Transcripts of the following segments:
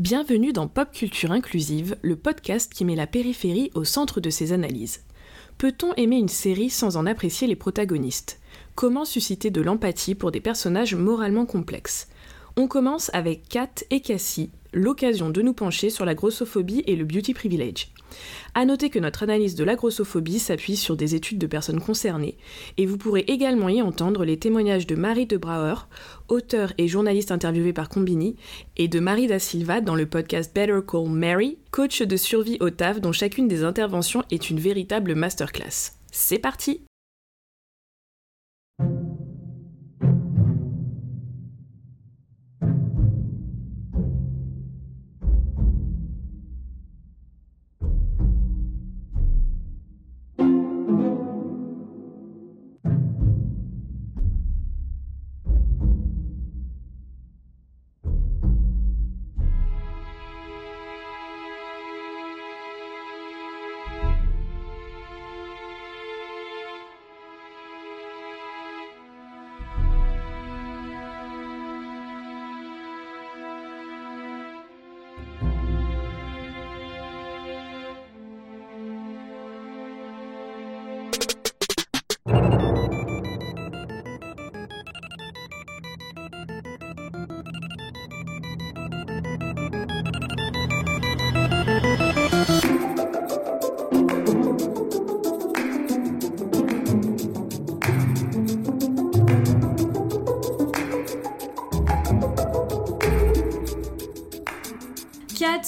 Bienvenue dans Pop Culture Inclusive, le podcast qui met la périphérie au centre de ses analyses. Peut-on aimer une série sans en apprécier les protagonistes? Comment susciter de l'empathie pour des personnages moralement complexes? On commence avec Kat et Cassie, l'occasion de nous pencher sur la grossophobie et le beauty privilege. A noter que notre analyse de la grossophobie s'appuie sur des études de personnes concernées, et vous pourrez également y entendre les témoignages de Marie de Brouwer, auteur et journaliste interviewée par Combini, et de Marie da Silva dans le podcast Better Call Mary, coach de survie au TAF dont chacune des interventions est une véritable masterclass. C'est parti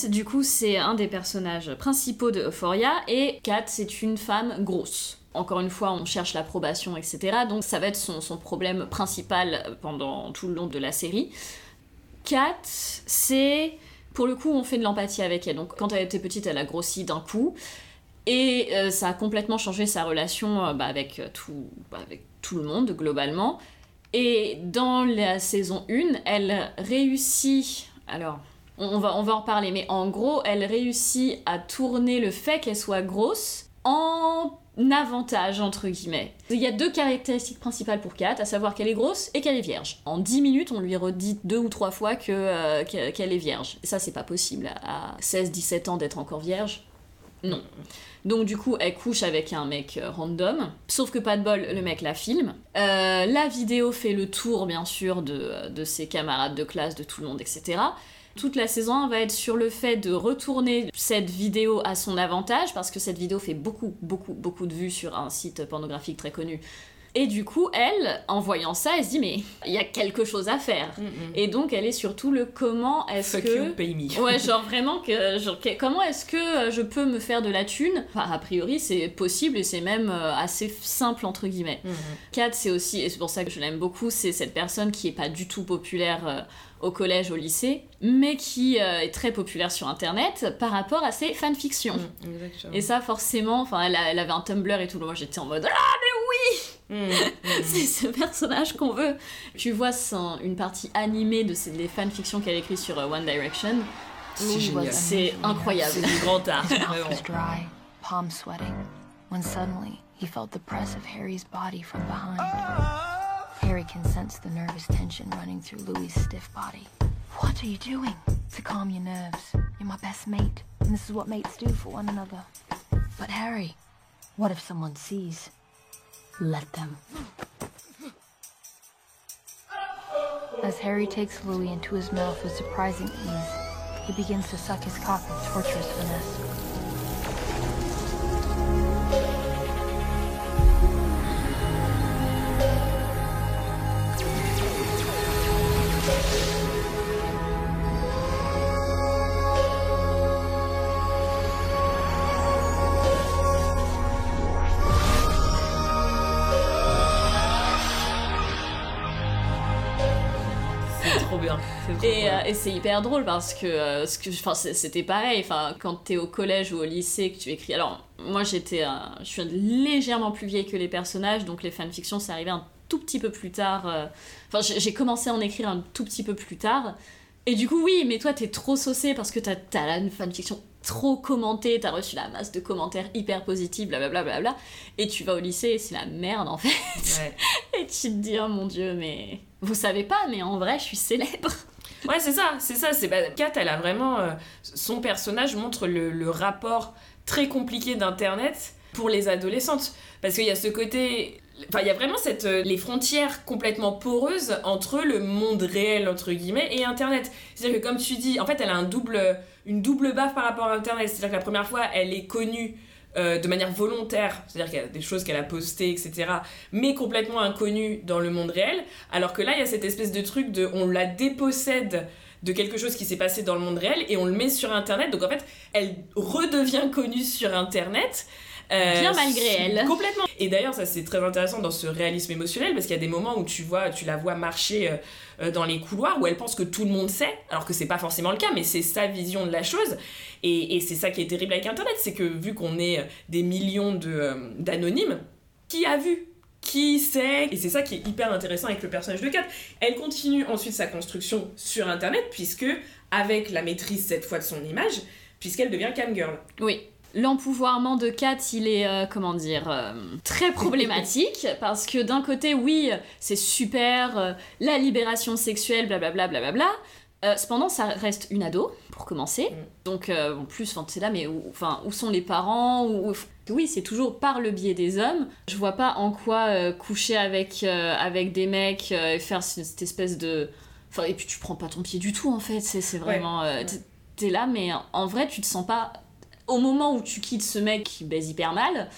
Du coup, c'est un des personnages principaux de Euphoria, et Kat, c'est une femme grosse. Encore une fois, on cherche l'approbation, etc. Donc ça va être son, problème principal pendant tout le long de la série. Kat, c'est... Pour le coup, on fait de l'empathie avec elle. Donc quand elle était petite, elle a grossi d'un coup. Et euh, ça a complètement changé sa relation euh, bah, avec, tout, bah, avec tout le monde, globalement. Et dans la saison 1, elle réussit... Alors, on va, en reparler, mais en gros, elle réussit à tourner le fait qu'elle soit grosse en avantage, entre guillemets. Il y a deux caractéristiques principales pour Kat, à savoir qu'elle est grosse et qu'elle est vierge. En 10 minutes, on lui redit deux ou trois fois euh, qu'elle est vierge. Ça, c'est pas possible à 16-17 ans d'être encore vierge. Non. Donc du coup, elle couche avec un mec euh, random. Sauf que pas de bol, le mec la filme. Euh, la vidéo fait le tour, bien sûr, de ses camarades de classe, de tout le monde, etc. Toute la saison 1 va être sur le fait de retourner cette vidéo à son avantage, parce que cette vidéo fait beaucoup, beaucoup, beaucoup de vues sur un site pornographique très connu. Et du coup, elle, en voyant ça, elle se dit mais il y a quelque chose à faire. Mm, mm. Et donc, elle est surtout le comment est-ce que you, pay me. ouais, genre vraiment que genre, comment est-ce que je peux me faire de la thune? Enfin, a priori, c'est possible et c'est même euh, assez simple entre guillemets. Mhm. Kat, c'est aussi, et c'est pour ça que je l'aime beaucoup, c'est cette personne qui est pas du tout populaire euh, au collège, au lycée, mais qui euh, est très populaire sur internet par rapport à ses fanfictions. Mm, exactement. Et ça, forcément, enfin, elle, avait un Tumblr et tout, moi j'étais en mode Ah, Mm, mm. c'est ce personnage qu'on veut. Tu vois son- une partie animée de ces, des fanfictions qu'elle écrit sur euh, One Direction. C'est génial. C'est incroyable. C'est du grand art, His mouth vraiment. was dry, palm sweating, when suddenly he felt the press of Harry's body from behind. Harry can sense the nervous tension running through Louis's stiff body. What are you doing? To calm your nerves. You're my best mate, and this is what mates do for one another. But Harry, what if someone sees? Let them. As Harry takes Louis into his mouth with surprising ease, he begins to suck his cock with torturous finesse. Et, euh, et c'est hyper drôle parce que, euh, ce que c'était pareil. Enfin, quand t'es au collège ou au lycée, que tu écris. Alors, moi, j'étais, euh, je suis légèrement plus vieille que les personnages, donc les fanfictions, c'est arrivé un tout petit peu plus tard. euh, Enfin, j'ai commencé à en écrire un tout petit peu plus tard. Et du coup, oui, mais toi, t'es trop saucé parce que t'as as la fanfiction trop commentée, t'as reçu la masse de commentaires hyper positifs, blablabla. Bla, bla, bla, et tu vas au lycée et c'est la merde en fait. Ouais. Et tu te dis, oh mon dieu, mais vous savez pas, mais en vrai, je suis célèbre. Ouais, c'est ça, c'est ça. C'est bah, Kat, elle a vraiment. euh, son personnage montre le, le rapport très compliqué d'Internet pour les adolescentes. Parce qu'il y a ce côté. Enfin, il y a vraiment cette, euh, les frontières complètement poreuses entre le monde réel, entre guillemets, et Internet. C'est-à-dire que, comme tu dis, en fait, elle a un double, une double baffe par rapport à Internet. C'est-à-dire que la première fois, elle est connue euh, de manière volontaire, c'est-à-dire qu'il y a des choses qu'elle a postées, etc., mais complètement inconnues dans le monde réel, alors que là, il y a cette espèce de truc de on la dépossède de quelque chose qui s'est passé dans le monde réel et on le met sur Internet, donc en fait, elle redevient connue sur Internet. Euh, Bien malgré elle. Complètement. Et d'ailleurs, ça c'est très intéressant dans ce réalisme émotionnel parce qu'il y a des moments où tu vois, tu la vois marcher euh, dans les couloirs où elle pense que tout le monde sait, alors que c'est pas forcément le cas, mais c'est sa vision de la chose. Et, et c'est ça qui est terrible avec Internet, c'est que vu qu'on est euh, des millions de, d'anonymes, qui a vu? Qui sait? Et c'est ça qui est hyper intéressant avec le personnage de Kat. Elle continue ensuite sa construction sur Internet, puisque, avec la maîtrise cette fois de son image, puisqu'elle devient camgirl. Oui. L'empouvoirment de Kat, il est, euh, comment dire, euh, très problématique, parce que d'un côté, oui, c'est super, euh, la libération sexuelle, blablabla, blablabla. Cependant, ça reste une ado, pour commencer. Mm. Donc, en plus, c'est là, mais où, enfin, où sont les parents où- où- Oui, c'est toujours par le biais des hommes. Je vois pas en quoi coucher avec, avec des mecs et faire cette, espèce de... Enfin, et puis tu prends pas ton pied du tout, en fait. C'est c'est vraiment... Ouais. T'es là, mais en vrai, tu te sens pas au moment où tu quittes ce mec qui baise hyper mal,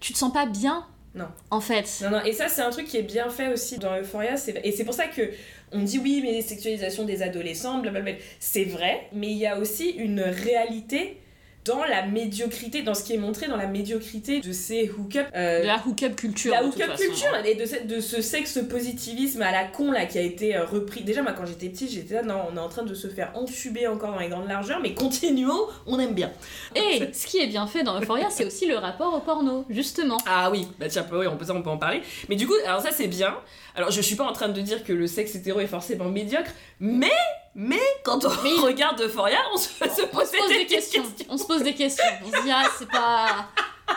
tu te sens pas bien. Non. En fait. Non, non, et ça, c'est un truc qui est bien fait aussi dans Euphoria. Et c'est pour ça que on dit oui, mais sexualisation des adolescents, blablabla. C'est vrai, mais il y a aussi une réalité dans la médiocrité, dans ce qui est montré dans la médiocrité de ces hook-up. euh, De la hookup culture. la hook-up façon. culture et de, ce- de ce sexe positivisme à la con là qui a été euh, repris. Déjà, moi quand j'étais petite, j'étais là, non, on est en train de se faire entuber encore dans les grandes largeurs, mais continuons, on aime bien. Et ce qui est bien fait dans Euphoria, c'est aussi le rapport au porno, justement. Ah oui, bah tiens, oui, on peut, ça, on peut en parler. Mais du coup, alors ça c'est bien. Alors je suis pas en train de dire que le sexe hétéro est forcément médiocre, mais, mais quand on Mais- regarde Euphoria, on se, se On se pose des questions. On se pose des questions. On se dit, ah, c'est pas.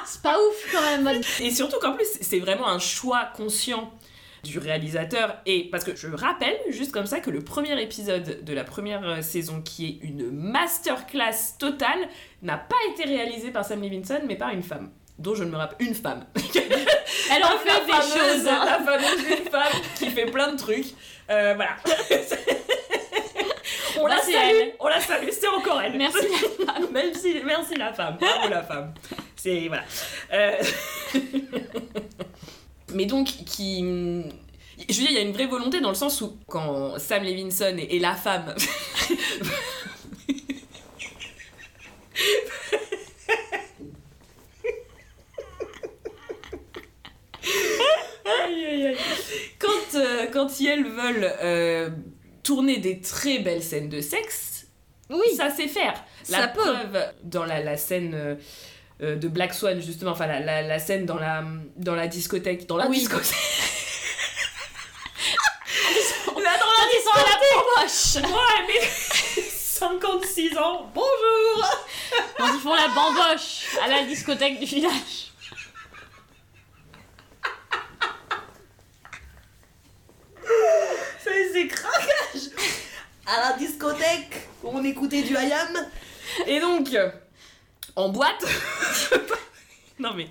C'est pas ouf quand même. Et surtout qu'en plus, c'est vraiment un choix conscient du réalisateur. Et parce que je rappelle, juste comme ça, que le premier épisode de la première euh, saison, qui est une masterclass totale, n'a pas été réalisé par Sam Levinson, mais par une femme. Dont je ne me rappelle. Une femme. Elle en La fait des choses. hein. La fameuse une femme qui fait plein de trucs. Euh, voilà. on la Bah, salue, elle. on la salue, c'est encore elle. Merci. Même si, merci la femme, bravo la femme. C'est voilà. Euh, Mais donc qui, je veux dire, il y a une vraie volonté dans le sens où quand Sam Levinson est, est la femme. Aïe, aïe, aïe. Quand, euh, quand ils, elles veulent euh, tourner des très belles scènes de sexe, Oui. ça sait faire. Ça peut. dans la, la scène euh, euh, de Black Swan, justement, enfin la, la, la scène dans la, dans la discothèque. Dans la Oui. discothèque. Là, dans la sont à la bamboche. Ouais, mais 56 ans, bonjour Quand ils font la bamboche à la discothèque du village. C'est c'est craquage À la discothèque, on Et donc, en boîte. non mais,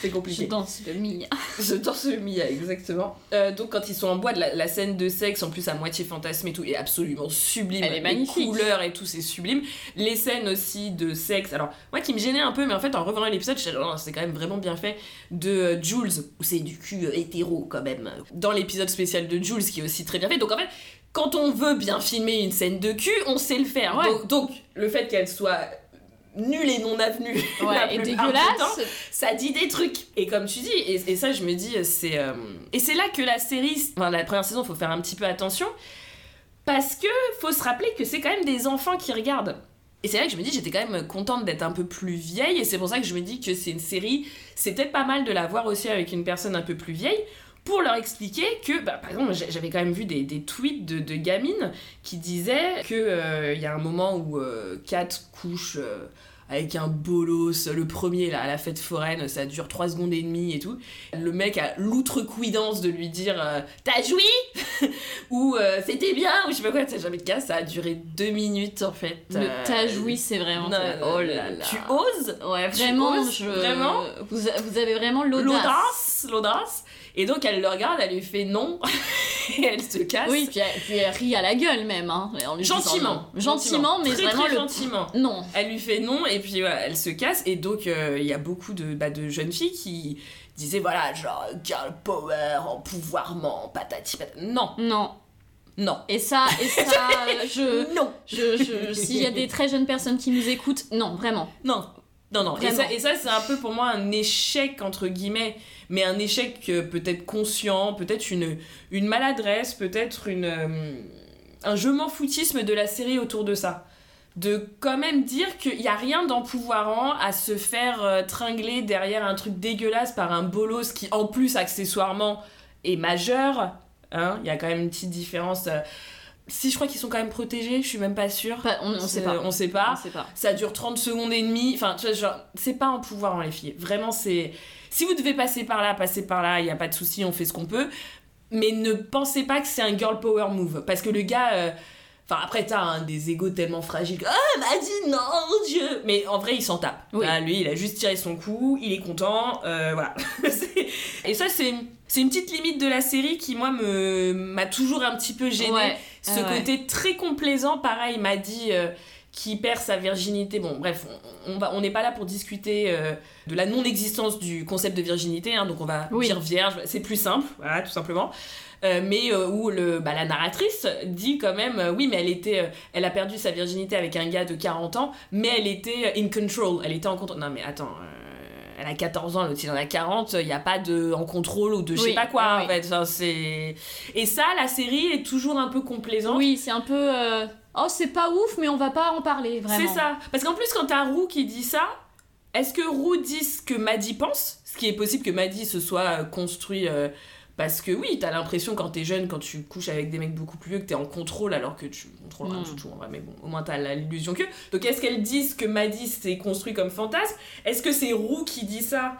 c'est Je compliqué. danse le Mia. Je danse le Mia, exactement. Euh, donc, quand ils sont en boîte, la, la scène de sexe, en plus à moitié fantasmée et tout, est absolument sublime. Elle est magnifique. Les couleurs et tout, c'est sublime. Les scènes aussi de sexe. Alors, moi qui me gênait un peu, mais en fait, en revoyant l'épisode, je oh, c'est quand même vraiment bien fait. De euh, Jules, où c'est du cul euh, hétéro quand même. Dans l'épisode spécial de Jules, qui est aussi très bien fait. Donc, en fait, quand on veut bien filmer une scène de cul, on sait le faire. Ouais. Donc, donc, le fait qu'elle soit nulle et non avenue la et temps, dégueulasse. ça dit des trucs. Et comme tu dis, et, et ça je me dis, c'est... euh, Et c'est là que la série, enfin la première saison, faut faire un petit peu attention, parce que faut se rappeler que c'est quand même des enfants qui regardent. Et c'est là que je me dis, j'étais quand même contente d'être un peu plus vieille, et c'est pour ça que je me dis que c'est une série, c'est peut-être pas mal de la voir aussi avec une personne un peu plus vieille, pour leur expliquer que, bah, par exemple, j'a- j'avais quand même vu des, des tweets de, de gamines qui disaient que euh, il y a un moment où euh, Kat couche euh, avec un bolos. Le premier, là, à la fête foraine, ça dure 3 secondes et demie et tout. Le mec a l'outrecuidance de lui dire euh, T'as joui? Ou euh, C'était bien Ou je sais pas quoi, ça jamais de cas. Ça a duré 2 minutes en fait. Le Euh, t'as joui, c'est vraiment. non, oh là là. Tu oses? Ouais, Tu vraiment, oses? je... Vraiment? vous, vous avez vraiment l'audace. L'audace L'audace Et donc elle le regarde, elle lui fait non. et elle se casse. Oui, puis elle, puis elle rit à la gueule même, hein, en lui disant Gentiment. non. Gentiment, mais Très, vraiment très le. gentiment. Non. Elle lui fait non et puis voilà, elle se casse et donc euh, il y a beaucoup de, bah, de jeunes filles qui disaient voilà genre girl power, empouvoirment, patati patati. Non, Non. non, Et ça, et ça, je. non, je, je S'il y a des très jeunes personnes qui nous écoutent, non, vraiment. non. Non, non, et ça, et ça c'est un peu pour moi un échec, entre guillemets, mais un échec euh, peut-être conscient, peut-être une, une maladresse, peut-être une, euh, un je m'en foutisme de la série autour de ça. De quand même dire qu'il n'y a rien d'empouvoirant à se faire euh, tringler derrière un truc dégueulasse par un bolos qui, en plus, accessoirement, est majeur. Hein, Il y a quand même une petite différence. Si je crois qu'ils sont quand même protégés, je suis même pas sûre. Pas- on, on sait pas. On sait pas On sait pas. ça dure 30 secondes et demie. Enfin, tu vois, genre, c'est pas un pouvoir, hein, les filles. Vraiment, c'est. Si vous devez passer par là, passez par là, il y a pas de souci, on fait ce qu'on peut. Mais ne pensez pas que c'est un girl power move. Parce que le gars. euh, Enfin, après, t'as hein, des égos tellement fragiles. que, Ah, vas-y, non, Dieu Mais en vrai, il s'en tape. Oui. Voilà, lui, il a juste tiré son coup, il est content, euh, voilà. Et ça, c'est. C'est une petite limite de la série qui, moi, me m'a toujours un petit peu gênée. Ouais. Ce Ah ouais. côté très complaisant, pareil, m'a dit euh, qui perd sa virginité. Bon, bref, on va, on n'est pas là pour discuter euh, de la non-existence du concept de virginité, hein, donc on va Oui. dire vierge, c'est plus simple, voilà, tout simplement. Euh, mais euh, où le, bah, la narratrice dit quand même, euh, oui, mais elle était, elle a perdu sa virginité avec un gars de 40 ans, mais elle était in control, elle était en contrôle. Non, mais attends. Elle a 14 ans, l'autre il en a 40, il n'y a pas de en contrôle ou de je sais Oui, pas quoi oui. en fait. Enfin, c'est... Et ça, la série est toujours un peu complaisante. Oui, c'est un peu. euh, Oh, c'est pas ouf, mais on va pas en parler, vraiment. C'est ça. Parce qu'en plus, quand t'as Roux qui dit ça, est-ce que Roux dit ce que Maddy pense? Ce qui est possible que Maddy se soit construit. euh, parce que oui, t'as l'impression quand t'es jeune, quand tu couches avec des mecs beaucoup plus vieux, que t'es en contrôle alors que tu contrôles rien Mm. du tout en vrai, mais bon, au moins t'as l'illusion que. Donc est-ce qu'elle dit ce que Maddy s'est construit comme fantasme? Est-ce que c'est Roux qui dit ça?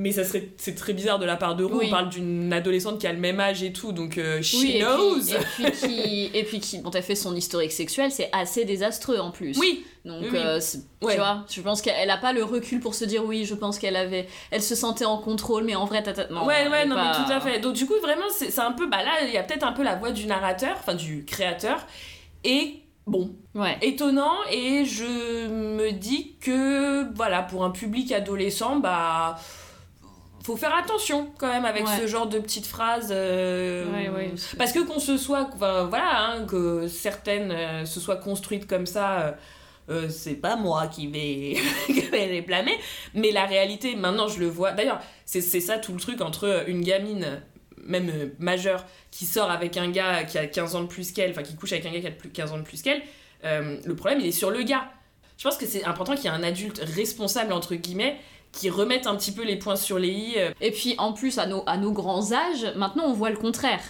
Mais ça serait c'est très bizarre de la part de Roux, Oui. on parle d'une adolescente qui a le même âge et tout, donc euh, she Oui, et knows. puis, et puis qui, et puis qui, bon, t'as fait son historique sexuel, c'est assez désastreux en plus. Oui, Donc, Oui, euh, Ouais. tu vois, je pense qu'elle a pas le recul pour se dire oui, je pense qu'elle avait, elle se sentait en contrôle, mais en vrai, tata, non. ouais, ouais, non, pas- mais tout à fait. Donc, du coup, vraiment, c'est c'est un peu. Bah là, il y a peut-être un peu la voix du narrateur, enfin du créateur. Et bon, Ouais. étonnant. Et je me dis que, voilà, pour un public adolescent, bah. Faut faire attention quand même avec Ouais. ce genre de petites phrases. euh, Ouais, ouais. Parce que qu'on se soit. Enfin, voilà, hein, que certaines euh, se soient construites comme ça. euh, c'est pas moi qui vais, qui vais les blâmer, mais la réalité, maintenant je le vois. D'ailleurs, c'est ça tout le truc entre une gamine, même majeure, qui sort avec un gars qui a 15 ans de plus qu'elle, enfin qui couche avec un gars qui a plus, 15 ans de plus qu'elle. le problème, il est sur le gars. Je pense que c'est important qu'il y ait un adulte responsable, entre guillemets, qui remette un petit peu les points sur les i. euh, Et puis en plus, à nos, à nos grands âges, maintenant on voit le contraire.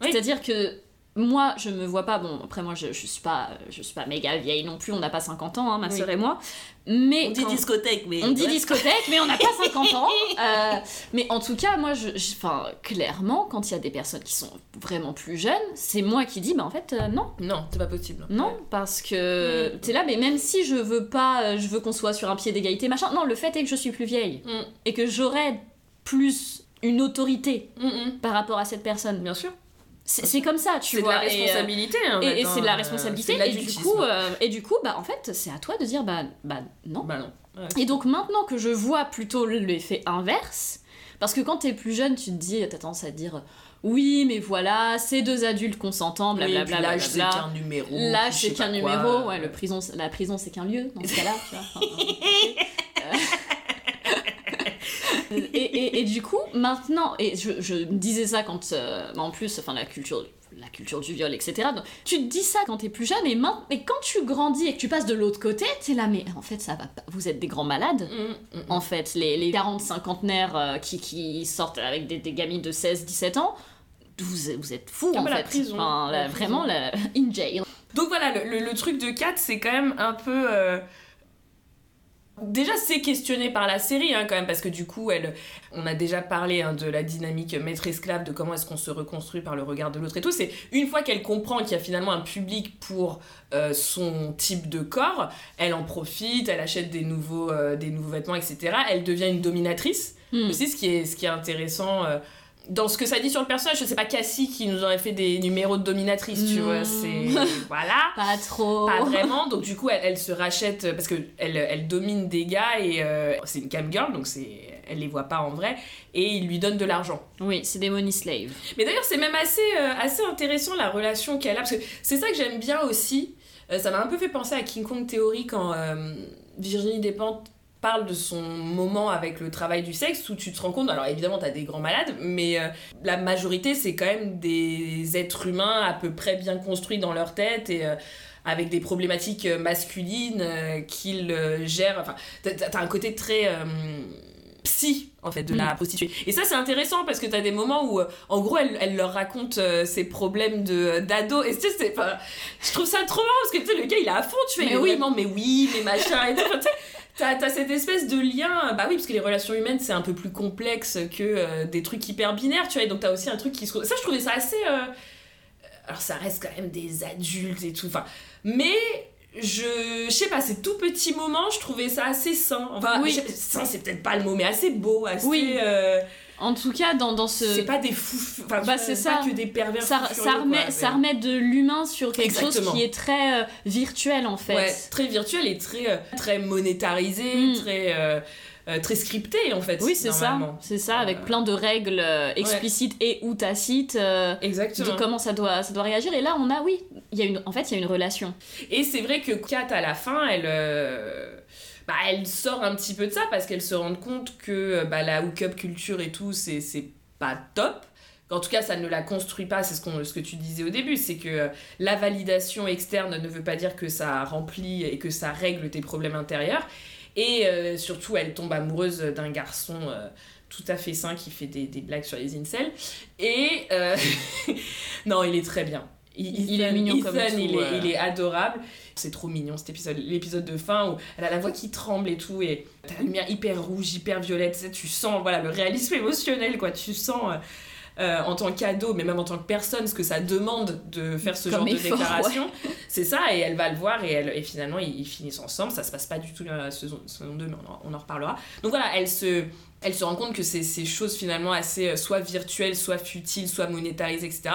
Oui. C'est-à-dire que moi, je me vois pas, bon, après moi je, je, suis, pas, je suis pas méga vieille non plus, on n'a pas 50 ans, hein, ma Oui. sœur et moi. Mais quand- discothèque, mais. On dit discothèque, mais on n'a pas 50 ans. Euh, mais en tout cas, moi, je, enfin, clairement, quand il y a des personnes qui sont vraiment plus jeunes, c'est moi qui dis, bah en fait, euh, non, Non, c'est pas possible. non, parce que Mm. t'es là, mais même si je veux pas, euh, je veux qu'on soit sur un pied d'égalité, machin, non, le fait est que je suis plus vieille Mm. et que j'aurai plus une autorité Mm, mm. par rapport à cette personne. Bien sûr. C'est comme ça, tu C'est de vois. la euh, responsabilité. en et, c'est de la hein, responsabilité, et du coup, euh, et du coup, bah en fait, c'est à toi de dire, bah, bah non. Bah non. Ouais. Et donc maintenant que je vois plutôt l'effet inverse, parce que quand t'es plus jeune, tu te dis, t'as tendance à te dire, oui, mais voilà, c'est deux adultes consentants, Oui, blablabla. puis l'âge, c'est qu'un numéro. L'âge, c'est qu'un numéro, ouais, le prison, la prison, c'est qu'un lieu, dans ce tu vois. enfin, euh, et, et, et du coup, maintenant, et je, je me disais ça quand, euh, en plus, enfin, la culture, la culture du viol, etc. Donc, tu te dis ça quand t'es plus jeune, et, quand tu grandis et que tu passes de l'autre côté, t'es là, mais en fait, ça va pas, vous êtes des grands malades. Mm, mm, En fait, les, les 40 cinquantenaires euh, qui, qui sortent avec des, des gamines de 16-17 ans, vous, êtes- vous êtes fous Ah en bah, la fait. prison. Enfin, la- La prison. vraiment, la, in jail. Donc voilà, le, le- le truc de Kat, c'est quand même un peu. euh, déjà c'est questionné par la série hein, quand même parce que du coup elle on a déjà parlé hein, de la dynamique maître esclave de comment est-ce qu'on se reconstruit par le regard de l'autre et tout c'est une fois qu'elle comprend qu'il y a finalement un public pour euh, son type de corps elle en profite elle achète des nouveaux euh, des nouveaux vêtements etc elle devient une dominatrice Hmm. aussi ce qui est ce qui est intéressant euh, dans ce que ça dit sur le personnage, je sais pas Cassie qui nous aurait fait des numéros de dominatrice, tu vois, c'est voilà. Pas trop. Pas vraiment, donc du coup elle, elle se rachète parce que elle, elle domine des gars et euh, c'est une cam girl donc c'est elle les voit pas en vrai et il lui donne de l'argent. Oui, c'est des money slaves. Mais d'ailleurs c'est même assez euh, assez intéressant la relation qu'elle a parce que c'est ça que j'aime bien aussi. Euh, ça m'a un peu fait penser à King Kong Theory quand Virginie Despentes parle de son moment avec le travail du sexe où tu te rends compte, alors évidemment t'as des grands malades, mais euh, la majorité c'est quand même des êtres humains à peu près bien construits dans leur tête et euh, avec des problématiques euh, masculines euh, qu'ils gèrent. Enfin, t'as- un côté très psy en fait de la prostituée. Et ça c'est intéressant parce que t'as des moments où en gros elle, elle leur raconte euh, ses problèmes de d'ado et tu sais c'est pas je trouve ça trop marrant parce que tu sais le gars il est à fond tu fais Mais oui. vraiment mais oui mais machin et tout T'as, t'as cette espèce de lien, bah oui, parce que les relations humaines c'est un peu plus complexe que euh, des trucs hyper binaires, tu vois, et donc t'as aussi un truc qui se. Ça, je trouvais ça assez. euh, Alors, ça reste quand même des adultes et tout, enfin. Mais, je. Je sais pas, ces tout petits moments, je trouvais ça assez sain. Enfin, Oui. sain, c'est peut-être pas le mot, mais assez beau, assez. Oui. euh, En tout cas, dans, dans ce. c'est pas des fous. Enfin, Bah, c'est pas ça. que des pervers. ça, remet, quoi, ça remet de l'humain sur quelque Exactement. chose qui est très euh, virtuel en fait. Ouais, très virtuel et très, euh, très monétarisé, Mm. très, euh, euh, très scripté en fait. Oui, c'est ça. C'est ça, avec Euh, plein de règles euh, explicites et ou tacites Exactement. de comment ça doit, ça doit réagir. Et là, on a, oui, il y a une, en fait, il y a une relation. Et c'est vrai que Kat, à la fin, elle, bah, elle sort un petit peu de ça parce qu'elle se rend compte que euh, bah, la hook-up culture et tout, c'est c'est pas top. En tout cas, ça ne la construit pas, c'est ce, qu'on- ce que tu disais au début, c'est que euh, la validation externe ne veut pas dire que ça remplit et que ça règle tes problèmes intérieurs. Et euh, surtout, elle tombe amoureuse d'un garçon euh, tout à fait sain qui fait des, des blagues sur les incels. Et euh, non, il est très bien. Il- il est mignon comme tout, il, est, il est adorable. C'est trop mignon cet épisode, l'épisode de fin où elle a la voix qui tremble et tout, et t'as la lumière hyper rouge, hyper violette, tu sais, tu sens voilà, le réalisme émotionnel, quoi. Tu sens euh, euh, en tant qu'ado, mais même en tant que personne, ce que ça demande de faire ce Comme genre effort, de déclaration. C'est ça, et elle va le voir, et, elle, et finalement ils, ils finissent ensemble. Ça se passe pas du tout dans la saison, saison 2, mais on en, on en reparlera. Donc voilà, elle se, elle se rend compte que c'est ces choses finalement assez euh, soit virtuelles, soit futiles, soit monétarisées, etc.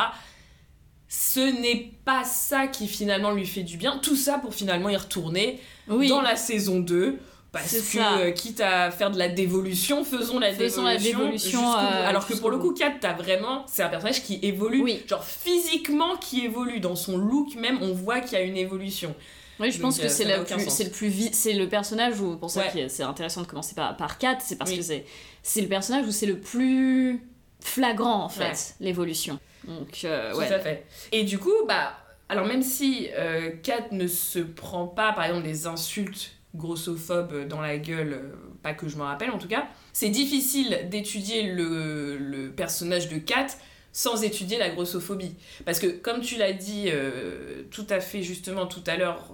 Ce n'est pas ça qui finalement lui fait du bien. Tout ça pour finalement y retourner Oui, dans la saison 2. Parce que, ça. euh, quitte à faire de la dévolution, faisons la Faisons la dévolution. bout. euh, Alors que pour le coup, Kat, t'as vraiment. C'est un personnage qui évolue. Oui. Genre physiquement qui évolue. Dans son look même, on voit qu'il y a une évolution. Oui, je Donc, pense que euh, c'est le plus, c'est le plus c'est le personnage où pour ça Ouais. que c'est intéressant de commencer par par Kat, c'est parce Oui. que c'est c'est le personnage où c'est le plus flagrant en fait Ouais. l'évolution. Donc euh, Tout ouais. à fait. Et du coup, bah. Alors même si euh, Kat ne se prend pas, par exemple, des insultes grossophobes dans la gueule, euh, pas que je me rappelle en tout cas, c'est difficile d'étudier le, le personnage de Kat sans étudier la grossophobie. Parce que comme tu l'as dit euh, tout à fait justement tout à l'heure,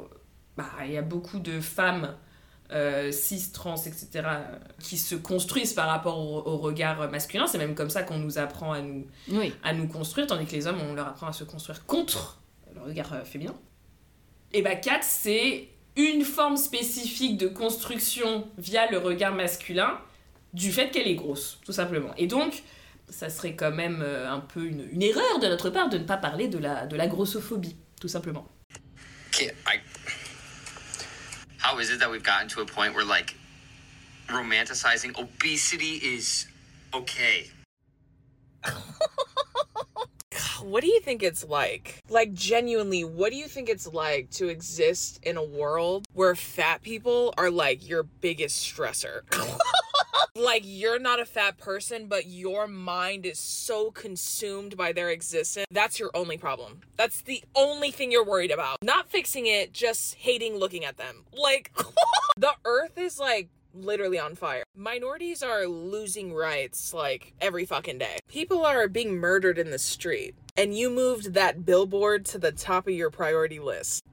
bah, il y a beaucoup de femmes euh, cis, trans, etc., qui se construisent par rapport au, au regard masculin. C'est même comme ça qu'on nous apprend à nous, Oui. à nous construire, tandis que les hommes, on leur apprend à se construire contre le regard euh, féminin. Et bah, Kat, c'est une forme spécifique de construction via le regard masculin du fait qu'elle est grosse, tout simplement. Et donc, ça serait quand même euh, un peu une, une erreur de notre part de ne pas parler de la, de la grossophobie, tout simplement. Kid, I. How is it that we've gotten to a point where, like, romanticizing obesity is okay? What do you think it's like? Like, genuinely, what do you think it's like to exist in a world where fat people are like your biggest stressor? like, you're not a fat person, but your mind is so consumed by their existence. That's your only problem. That's the only thing you're worried about. Not fixing it, just hating looking at them. Like, the earth is like literally on fire. Minorities are losing rights like every fucking day. People are being murdered in the street, and you moved that billboard to the top of your priority list.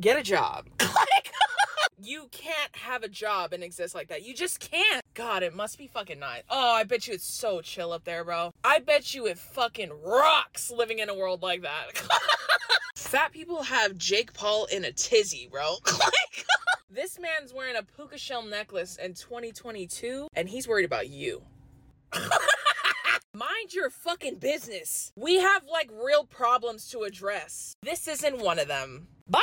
Get a job. like, You can't have a job and exist like that. You just can't. God, it must be fucking nice. Oh, I bet you it's so chill up there, bro. I bet you it fucking rocks living in a world like that. Fat people have Jake Paul in a tizzy, bro. this man's wearing a puka shell necklace in 2022, and he's worried about you. Mind your fucking business. We have like real problems to address. This isn't one of them. Bye!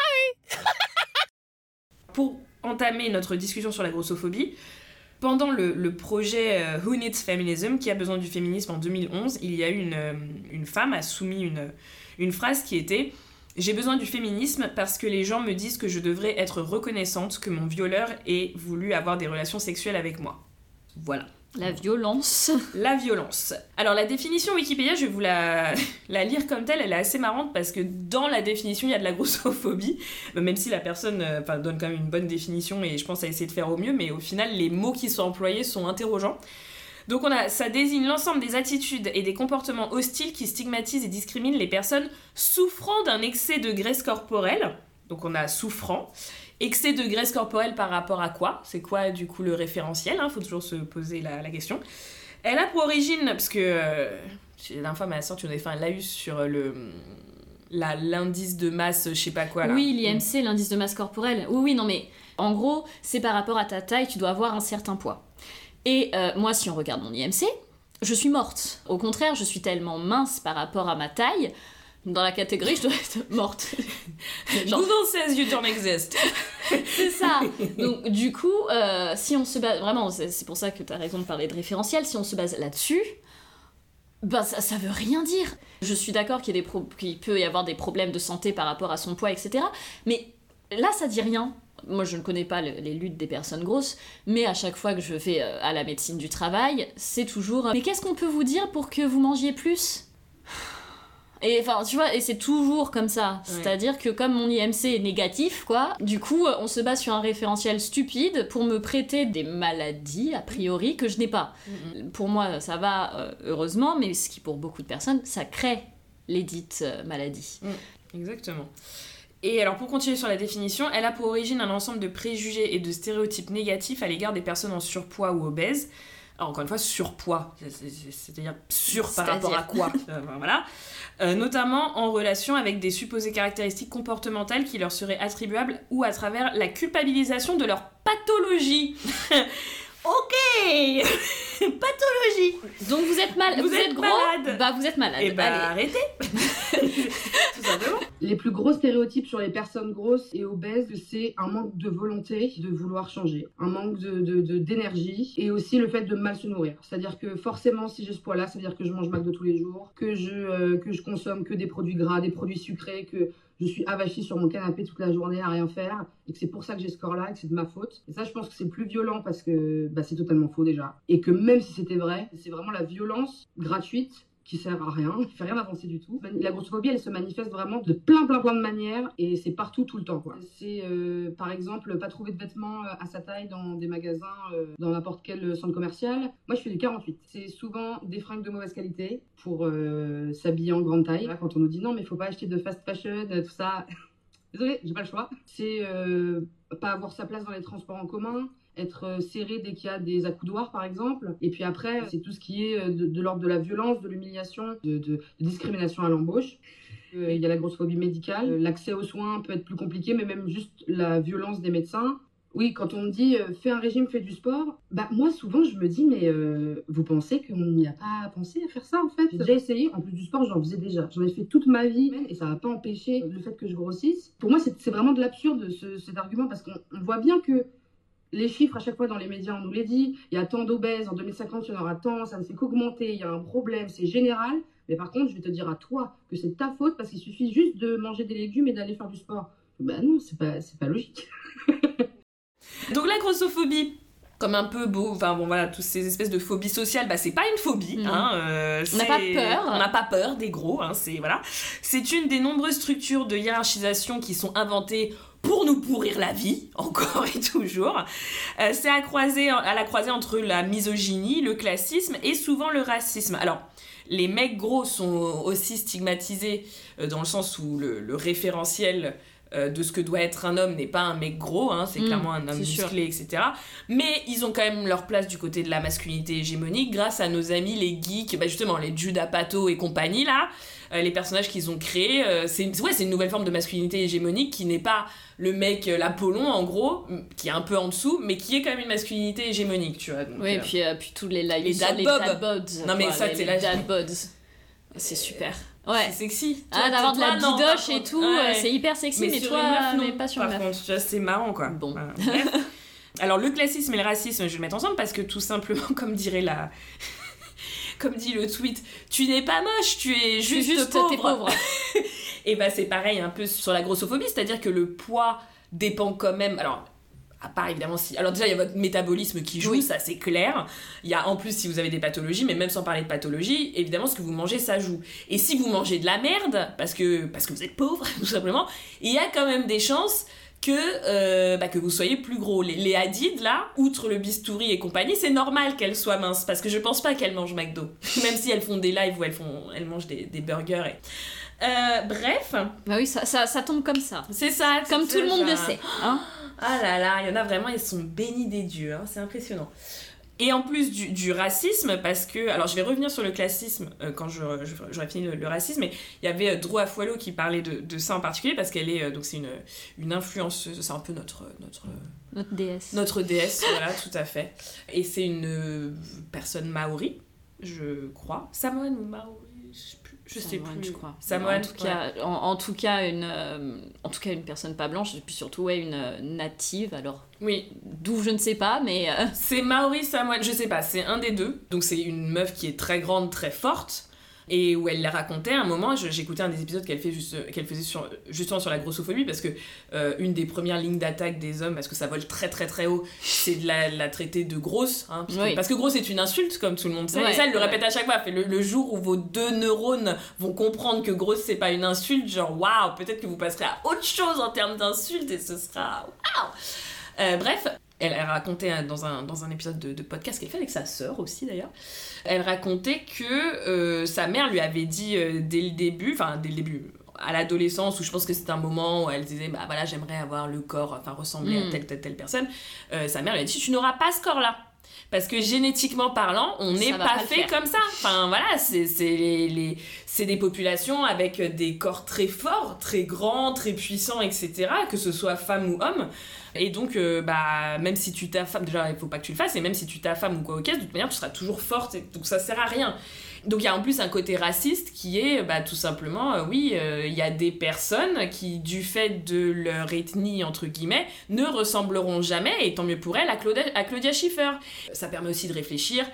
Pour entamer notre discussion sur la grossophobie, pendant le, projet euh, Who Needs Feminism, qui a besoin du féminisme en 2011, il y a eu une, une femme a soumis une, une phrase qui était J'ai besoin du féminisme parce que les gens me disent que je devrais être reconnaissante que mon violeur ait voulu avoir des relations sexuelles avec moi. Voilà. La violence. La violence. Alors la définition Wikipédia, je vais vous la, lire comme telle, elle est assez marrante parce que dans la définition, il y a de la grossophobie, même si la personne euh, donne quand même une bonne définition et je pense à essayer de faire au mieux, mais au final, les mots qui sont employés sont interrogeants. Donc on a, ça désigne l'ensemble des attitudes et des comportements hostiles qui stigmatisent et discriminent les personnes souffrant d'un excès de graisse corporelle. Donc on a souffrant. Excès de graisse corporelle par rapport à quoi? C'est quoi du coup le référentiel Il faut toujours se poser la, question. Elle a pour origine, parce que euh, la dernière fois ma soeur tu nous avais fait un laïus sur le l'indice de masse, je sais pas quoi. Oui, l'IMC, l'indice de masse corporelle. Oui, oui, non mais en gros, c'est par rapport à ta taille, tu dois avoir un certain poids. Et euh, moi, si on regarde mon IMC, je suis morte. Au contraire, je suis tellement mince par rapport à ma taille. Dans la catégorie, je dois être morte. Google says you don't exist. c'est ça. Donc, du coup, euh, si on se base. Vraiment, c'est pour ça que tu as raison de parler de référentiel. Si on se base là-dessus, bah, ça, ça veut rien dire. Je suis d'accord qu'il qu peut y avoir des problèmes de santé par rapport à son poids, etc. Mais là, ça dit rien moi je ne connais pas le, les luttes des personnes grosses, mais à chaque fois que je vais euh, à la médecine du travail, c'est toujours. Euh, mais qu'est-ce qu'on peut vous dire pour que vous mangiez plus? Et enfin, tu vois, et c'est toujours comme ça. Ouais. C'est-à-dire que comme mon IMC est négatif, quoi, du coup, on se base sur un référentiel stupide pour me prêter des maladies, a priori, que je n'ai pas. Mm -hmm. Pour moi, ça va, euh, heureusement, mais ce qui, pour beaucoup de personnes, ça crée les dites euh, maladies. Mm, exactement. Et alors pour continuer sur la définition, elle a pour origine un ensemble de préjugés et de stéréotypes négatifs à l'égard des personnes en surpoids ou obèses. Alors encore une fois, surpoids, c'est-à-dire sur par rapport à quoi? Euh, Voilà. Euh, notamment en relation avec des supposées caractéristiques comportementales qui leur seraient attribuables ou à travers la culpabilisation de leur pathologie. ok Pathologie Donc vous êtes mal, vous, vous êtes, êtes, gros, malade. bah vous êtes malade. Et bah Allez. arrêtez Tout simplement. Les plus gros stéréotypes sur les personnes grosses et obèses, c'est un manque de volonté de vouloir changer, un manque d'énergie de, de, et aussi le fait de mal se nourrir. C'est-à-dire que forcément, si j'ai ce poids-là, ça veut dire que je mange McDo tous les jours, que je, euh, que je consomme que des produits gras, des produits sucrés, que je suis avachie sur mon canapé toute la journée à rien faire et que c'est pour ça que j'ai ce corps-là et que c'est de ma faute. Et ça, je pense que c'est plus violent parce que bah, c'est totalement faux déjà. Et que même si c'était vrai, c'est vraiment la violence gratuite qui sert à rien, qui fait rien avancer du tout. La grossophobie, elle se manifeste vraiment de plein, plein, plein de manières et c'est partout, tout le temps. C'est euh, par exemple pas trouver de vêtements à sa taille dans des magasins, euh, dans n'importe quel centre commercial. Moi, je fais du 48. C'est souvent des fringues de mauvaise qualité pour euh, s'habiller en grande taille. Là, quand on nous dit non, mais faut pas acheter de fast fashion, tout ça. Désolé, j'ai pas le choix. C'est pas avoir sa place dans les transports en commun être serré dès qu'il y a des accoudoirs par exemple. Et puis après, c'est tout ce qui est de, de l'ordre de la violence, de l'humiliation, de, discrimination à l'embauche. Euh, il y a la grossophobie médicale. L'accès aux soins peut être plus compliqué, mais même juste la violence des médecins. Oui, quand on me dit euh, fais un régime, fais du sport, bah moi souvent je me dis mais euh, vous pensez qu'on n'y a pas pensé à faire ça en fait? J'ai essayé, en plus du sport j'en faisais déjà. J'en ai fait toute ma vie et ça va pas empêcher le fait que je grossisse. Pour moi c'est vraiment de l'absurde ce, cet argument parce qu'on voit bien que les chiffres, à chaque fois dans les médias, on nous les dit. Il y a tant d'obèses, en 2050, il y en aura tant, ça ne fait qu'augmenter, il y a un problème, c'est général. Mais par contre, je vais te dire à toi que c'est ta faute parce qu'il suffit juste de manger des légumes et d'aller faire du sport. Ben non, c'est pas, c'est pas logique. Donc la grossophobie, comme un peu beau, enfin bon voilà, toutes ces espèces de phobies sociales, bah c'est pas une phobie, mmh. hein, euh, on n'a pas peur, on n'a pas peur des gros, hein, c'est voilà, c'est une des nombreuses structures de hiérarchisation qui sont inventées pour nous pourrir la vie, encore et toujours. Euh, c'est à, croiser, à la croisée entre la misogynie, le classisme et souvent le racisme. Alors, les mecs gros sont aussi stigmatisés euh, dans le sens où le, le référentiel euh, de ce que doit être un homme n'est pas un mec gros, hein, c'est Mm, clairement un homme sûr. musclé, etc. Mais ils ont quand même leur place du côté de la masculinité hégémonique grâce à nos amis les geeks, bah justement les Judah Pato et compagnie là, les personnages qu'ils ont créés. euh, c'est ouais, c'est une nouvelle forme de masculinité hégémonique qui n'est pas le mec euh, l'Apollon en gros, qui est un peu en dessous, mais qui est quand même une masculinité hégémonique, tu vois. donc, Oui, et euh, puis, euh, puis tous les les dad les bod. dad bods. Non, mais quoi, ça, les là- dad bods. C'est super. Ouais. c'est sexy. Ah, d'avoir de la bidoche et tout, ouais. euh, c'est hyper sexy, mais, sur toi, meuf, non. mais pas sur Par contre, c'est marrant quoi. Bon. Alors le classisme et le racisme, je vais le mettre ensemble parce que tout simplement, comme dirait la, comme dit le tweet, tu n'es pas moche, tu es juste, juste, pauvre. Et bah c'est pareil un peu sur la grossophobie, c'est-à-dire que le poids dépend quand même. Alors à part évidemment si. Alors déjà il y a votre métabolisme qui joue, Oui. ça c'est clair. Il y a en plus si vous avez des pathologies, mais même sans parler de pathologie, évidemment ce que vous mangez ça joue. Et si vous mangez de la merde parce que parce que vous êtes pauvre tout simplement, il y a quand même des chances que, euh, bah, que vous soyez plus gros. Les, les Hadid, là, outre le bistouri et compagnie, c'est normal qu'elles soient minces, parce que je pense pas qu'elles mangent McDo. Même si elles font des lives où elles, font, elles mangent des, des burgers. Et... Euh, bref, Bah oui, ça, ça, ça tombe comme ça. c'est ça. Comme tout le monde le sait. Hein Ah là là, il y en a vraiment, ils sont bénis des dieux, hein, c'est impressionnant. Et en plus du, du racisme, parce que. Alors je vais revenir sur le classisme euh, quand je- je- j'aurai fini le, le racisme, mais il y avait euh, Drew Afualo qui parlait de, de ça en particulier, parce qu'elle est. euh, donc c'est une, une influenceuse, c'est un peu notre. notre Notre déesse. notre déesse, voilà, tout à fait. Et c'est une personne maori, je crois. Samoane ou maori Je sais plus. Je sais Samoane, plus. je crois. Samoane, en tout cas, en, en tout cas une, euh, en tout cas une personne pas blanche, et puis surtout ouais, une euh, native. Alors Oui, d'où je ne sais pas, mais euh, c'est Maori Samoane, je sais pas, c'est un des deux. Donc c'est une meuf qui est très grande, très forte. Et où elle l'a raconté à un moment, j'écoutais un des épisodes qu'elle fait juste, qu'elle faisait sur, justement sur la grossophobie, parce que euh, une des premières lignes d'attaque des hommes, parce que ça vole très très très haut, c'est de la, la traiter de grosse. hein, Oui. Parce que grosse est une insulte, comme tout le monde sait. Ouais, et ça, elle le répète à chaque fois. Fait le, le jour où vos deux neurones vont comprendre que grosse c'est pas une insulte, genre waouh, peut-être que vous passerez à autre chose en termes d'insulte et ce sera waouh. Euh, bref, elle a raconté euh, dans un, dans un épisode de, de podcast qu'elle fait avec sa sœur aussi d'ailleurs. Elle racontait que euh, sa mère lui avait dit euh, dès le début, enfin dès le début, à l'adolescence où je pense que c'était un moment où elle disait bah voilà j'aimerais avoir le corps, enfin ressembler à telle telle telle personne. Euh, sa mère lui a dit tu n'auras pas ce corps là. Parce que génétiquement parlant, on n'est pas, fait faire. comme ça. Enfin voilà, c'est c'est les, les- c'est des populations avec des corps très forts, très grands, très puissants, etc. Que ce soit femme ou homme. Et donc, euh, bah, même si tu t'affames, déjà, il faut pas que tu le fasses, et même si tu t'affames ou quoi, ok, de toute manière, tu seras toujours forte, et donc ça sert à rien. Donc, il y a en plus un côté raciste qui est, bah, tout simplement, euh, oui, euh, il y a des personnes qui, du fait de leur ethnie, entre guillemets, ne ressembleront jamais, et tant mieux pour elles, à Claudia, à Claudia Schiffer. Ça permet aussi de réfléchir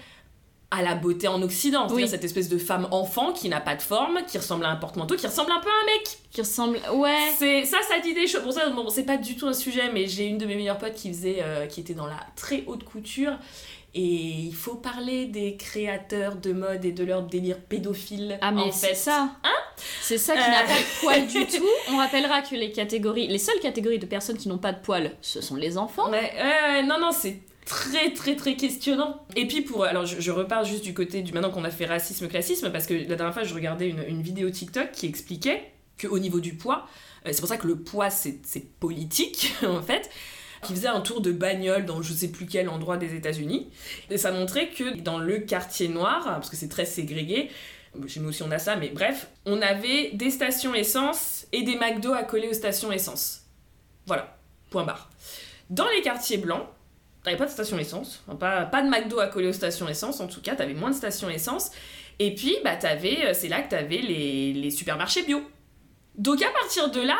à la beauté en Occident, Oui. cette espèce de femme enfant qui n'a pas de forme, qui ressemble à un porte-manteau, qui ressemble un peu à un mec. qui ressemble. Ouais. C'est ça, ça dit des choses. Bon, ça, bon, c'est pas du tout un sujet, mais j'ai une de mes meilleures potes qui faisait, euh, qui était dans la très haute couture. Et il faut parler des créateurs de mode et de leur délire pédophile. Ah mais c'est ça. c'est ça qui Euh. n'a pas de poils du tout. On rappellera que les catégories, les seules catégories de personnes qui n'ont pas de poils, ce sont les enfants. Ouais, ouais, non, non, c'est très, très, très questionnant. Et puis, pour. Alors, je, je repars juste du côté du. Maintenant qu'on a fait racisme, classisme, parce que la dernière fois, je regardais une, une vidéo TikTok qui expliquait qu'au niveau du poids, euh, c'est pour ça que le poids, c'est c'est politique, en fait qui faisait un tour de bagnole dans je sais plus quel endroit des États-Unis. Et ça montrait que dans le quartier noir, parce que c'est très ségrégué, chez nous aussi on a ça, mais bref, on avait des stations essence et des McDo à coller aux stations essence. Voilà, point barre. Dans les quartiers blancs, t'avais pas de station essence, pas, pas de McDo à coller aux stations essence en tout cas, t'avais moins de stations essence. Et puis, bah, euh, c'est là que t'avais les, les supermarchés bio. Donc à partir de là,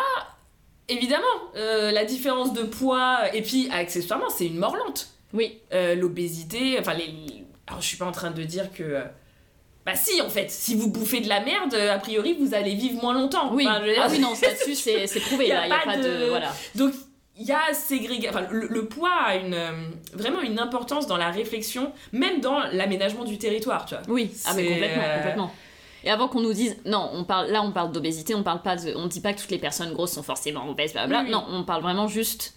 évidemment, euh, la différence de poids, et puis accessoirement, c'est une mort lente. Oui. Euh, L'obésité, enfin les... Alors je suis pas en train de dire que... euh, Bah si, en fait, si vous bouffez de la merde, a priori, vous allez vivre moins longtemps. Oui. Enfin, je ah oui, non, là-dessus, c'est prouvé. Là. Il n'y a pas de. de- Voilà. Donc, il y a ségrégation. Enfin, le, le poids a une, euh, vraiment une importance dans la réflexion, même dans l'aménagement du territoire, tu vois. Oui, ah mais complètement, complètement. Et avant qu'on nous dise, non, on parle, là on parle d'obésité, on parle pas de, on dit pas que toutes les personnes grosses sont forcément obèses, blablabla. Oui, oui. Non, on parle vraiment juste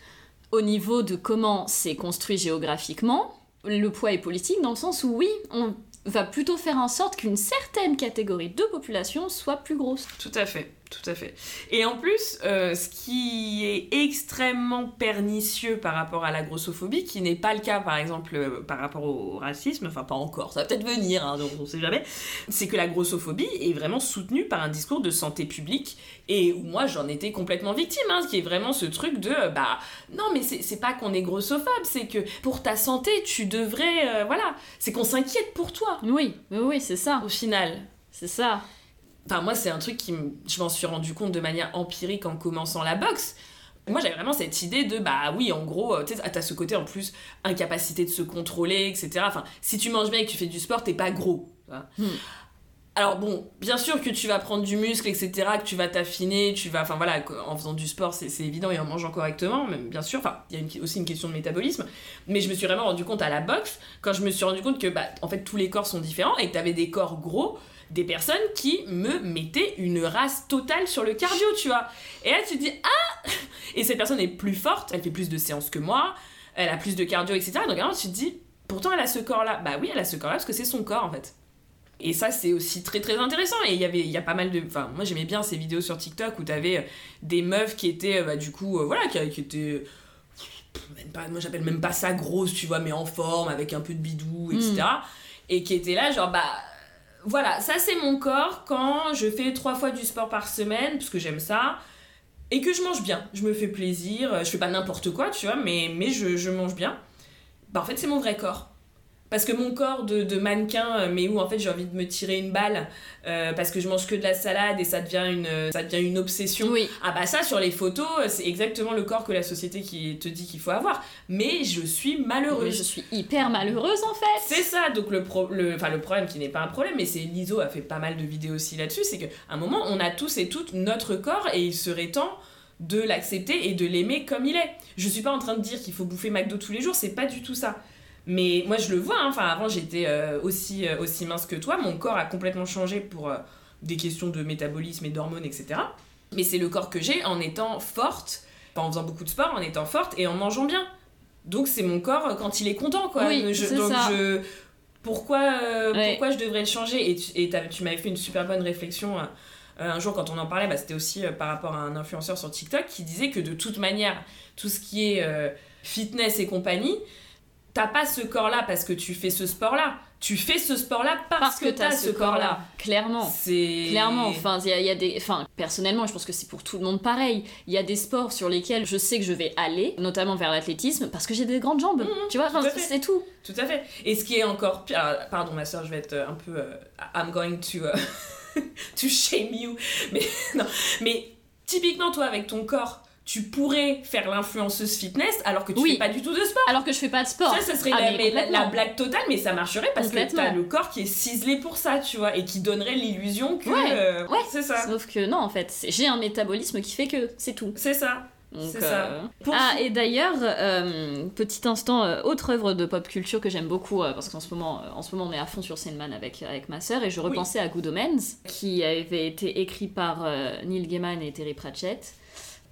au niveau de comment c'est construit géographiquement. Le poids est politique dans le sens où oui, on va plutôt faire en sorte qu'une certaine catégorie de population soit plus grosse. Tout à fait. Tout à fait. Et en plus, euh, ce qui est extrêmement pernicieux par rapport à la grossophobie, qui n'est pas le cas par exemple euh, par rapport au racisme, enfin pas encore, ça va peut-être venir, hein, donc on sait jamais, c'est que la grossophobie est vraiment soutenue par un discours de santé publique, et où moi j'en étais complètement victime, hein, qui est vraiment ce truc de, euh, bah non mais c'est pas qu'on est grossophobe, c'est que pour ta santé tu devrais, voilà, c'est qu'on s'inquiète pour toi, Oui, oui, oui, c'est ça. au final. C'est ça. Enfin, moi, c'est un truc qui je m'en suis rendu compte de manière empirique en commençant la boxe. Moi, j'avais vraiment cette idée de, bah oui, en gros, euh, tu t'as ce côté en plus, incapacité de se contrôler, etc. Enfin, si tu manges bien et que tu fais du sport, t'es pas gros. Hmm. Alors bon, bien sûr que tu vas prendre du muscle, etc., que tu vas t'affiner, tu vas, enfin voilà, en faisant du sport, c'est c'est évident, et en mangeant correctement, même bien sûr, enfin, il y a une- aussi une question de métabolisme, mais je me suis vraiment rendu compte à la boxe, quand je me suis rendu compte que, bah, en fait, tous les corps sont différents, et que t'avais des corps gros, des personnes qui me mettaient une race totale sur le cardio, tu vois. Et là, tu te dis, ah Et cette personne est plus forte, elle fait plus de séances que moi, elle a plus de cardio, etc. Donc, alors, tu te dis, pourtant, elle a ce corps-là. Bah oui, elle a ce corps-là parce que c'est son corps, en fait. Et ça, c'est aussi très très intéressant. Et il y avait, il y a pas mal de. Enfin, moi j'aimais bien ces vidéos sur TikTok où t'avais euh, des meufs qui étaient, euh, bah, du coup, euh, voilà, qui, qui étaient. même pas- moi j'appelle même pas ça grosse, tu vois, mais en forme, avec un peu de bidou, etc. Et qui étaient là, genre, bah. Voilà, ça c'est mon corps quand je fais trois fois du sport par semaine, parce que j'aime ça. Et que je mange bien, je me fais plaisir, euh, je fais pas n'importe quoi, tu vois, mais, mais je, mange bien. Bah en fait c'est mon vrai corps. Parce que mon corps de, de mannequin, euh, mais où en fait j'ai envie de me tirer une balle euh, parce que je mange que de la salade et ça devient une, ça devient une obsession. Oui. Ah bah ça sur les photos, c'est exactement le corps que la société qui te dit qu'il faut avoir. Mais je suis Oui, malheureuse. je suis hyper malheureuse en fait. C'est ça, donc le, pro- le, enfin, le problème qui n'est pas un problème, mais c'est Liso a fait pas mal de vidéos aussi là-dessus, c'est qu'à un moment, on a tous et toutes notre corps et il serait temps de l'accepter et de l'aimer comme il est. Je suis pas en train de dire qu'il faut bouffer McDo tous les jours, c'est pas du tout ça. Mais moi je le vois, hein. enfin avant j'étais euh, aussi, euh, aussi mince que toi, mon corps a complètement changé pour euh, des questions de métabolisme et d'hormones, etc. Mais c'est le corps que j'ai en étant forte, en faisant beaucoup de sport, en étant forte et en mangeant bien. Donc c'est mon corps quand il est content, quoi. Oui, Je- donc ça. je pourquoi, Ouais. pourquoi je devrais le changer? Et tu, et t'as- tu m'avais fait une super bonne réflexion un jour quand on en parlait, bah, c'était aussi par rapport à un influenceur sur TikTok qui disait que de toute manière, tout ce qui est euh, fitness et compagnie, t'as pas ce corps-là parce que tu fais ce sport-là. Tu fais ce sport-là parce, Parce que t'as ce corps-là. Clairement. C'est Clairement, enfin, il y, a- il y a des, enfin, personnellement, je pense que c'est pour tout le monde pareil. Il y a des sports sur lesquels je sais que je vais aller, notamment vers l'athlétisme, parce que j'ai des grandes jambes. tu vois, enfin, c'est tout. Tout à fait. Et ce qui est encore pire, alors, pardon ma soeur, je vais être euh, un peu, euh, I'm going to, euh, to shame you, mais non, mais typiquement toi avec ton corps, tu pourrais faire l'influenceuse fitness alors que tu Oui. fais pas du tout de sport. Alors que je fais pas de sport. Ça, ça serait Ah, la, blague totale, mais ça marcherait parce que t'as le corps qui est ciselé pour ça, tu vois, et qui donnerait l'illusion que. Ouais, euh, ouais. C'est ça. Sauf que non, en fait, j'ai un métabolisme qui fait que c'est tout. C'est ça. Donc, C'est ça. euh, Ah, et d'ailleurs, euh, petit instant, euh, autre œuvre de pop culture que j'aime beaucoup, parce qu'en ce moment, en ce moment, on est à fond sur Sandman avec, avec ma sœur, et je repensais à Good Omens, qui avait été écrit par Neil Gaiman et Terry Pratchett.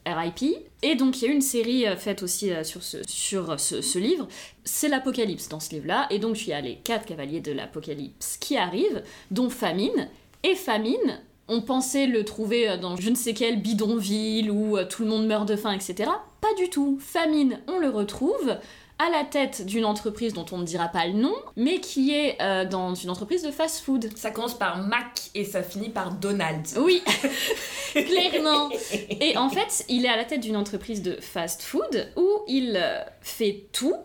RIP. Et donc, il y a une série euh, faite aussi euh, sur, ce, sur ce, ce livre. C'est l'Apocalypse dans ce livre-là. Et donc, il y a les quatre cavaliers de l'Apocalypse qui arrivent, dont Famine. Et Famine, on pensait le trouver euh, dans je ne sais quel bidonville où euh, tout le monde meurt de faim, etc. Pas du tout. Famine, on le retrouve à la tête d'une entreprise dont on ne dira pas le nom, mais qui est euh, dans une entreprise de fast-food. Ça commence par Mac et ça finit par Donald. Oui, clairement. Et en fait, il est à la tête d'une entreprise de fast-food où il euh, fait tout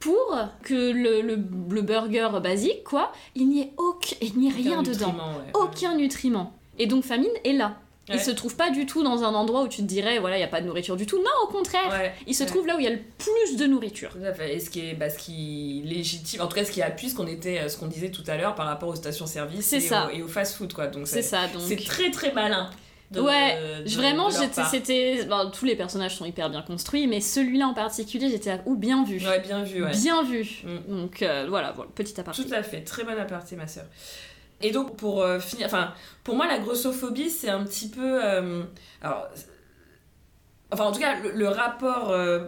pour que le, le- le burger basique, quoi, il n'y ait aucun, il n'y ait rien Aucun dedans. nutriment, ouais. Aucun nutriment. Et donc famine est là. Il Ouais. se trouve pas du tout dans un endroit où tu te dirais, voilà, il n'y a pas de nourriture du tout. Non, au contraire. Ouais. Il se trouve là où il y a le plus de nourriture. Tout à fait. Et ce qui est, bah, ce qui légitime, en tout cas, ce qui appuie ce qu'on était, euh, ce qu'on disait tout à l'heure par rapport aux stations-service et, ça. au- et au fast-food, quoi. Donc C'est c'est ça, donc. c'est très très malin. de- Ouais, de- Vraiment, c'était, bon, tous les personnages sont hyper bien construits, mais celui-là en particulier, j'étais ou bien vu, Ouais, bien vu, ouais. bien vu. Mm. Donc euh, voilà, voilà, petit aparté. Tout à fait, très bonne aparté, ma sœur. Et donc, pour euh, finir, enfin, pour moi, la grossophobie, c'est un petit peu. euh, alors, enfin, en tout cas, le, rapport. euh,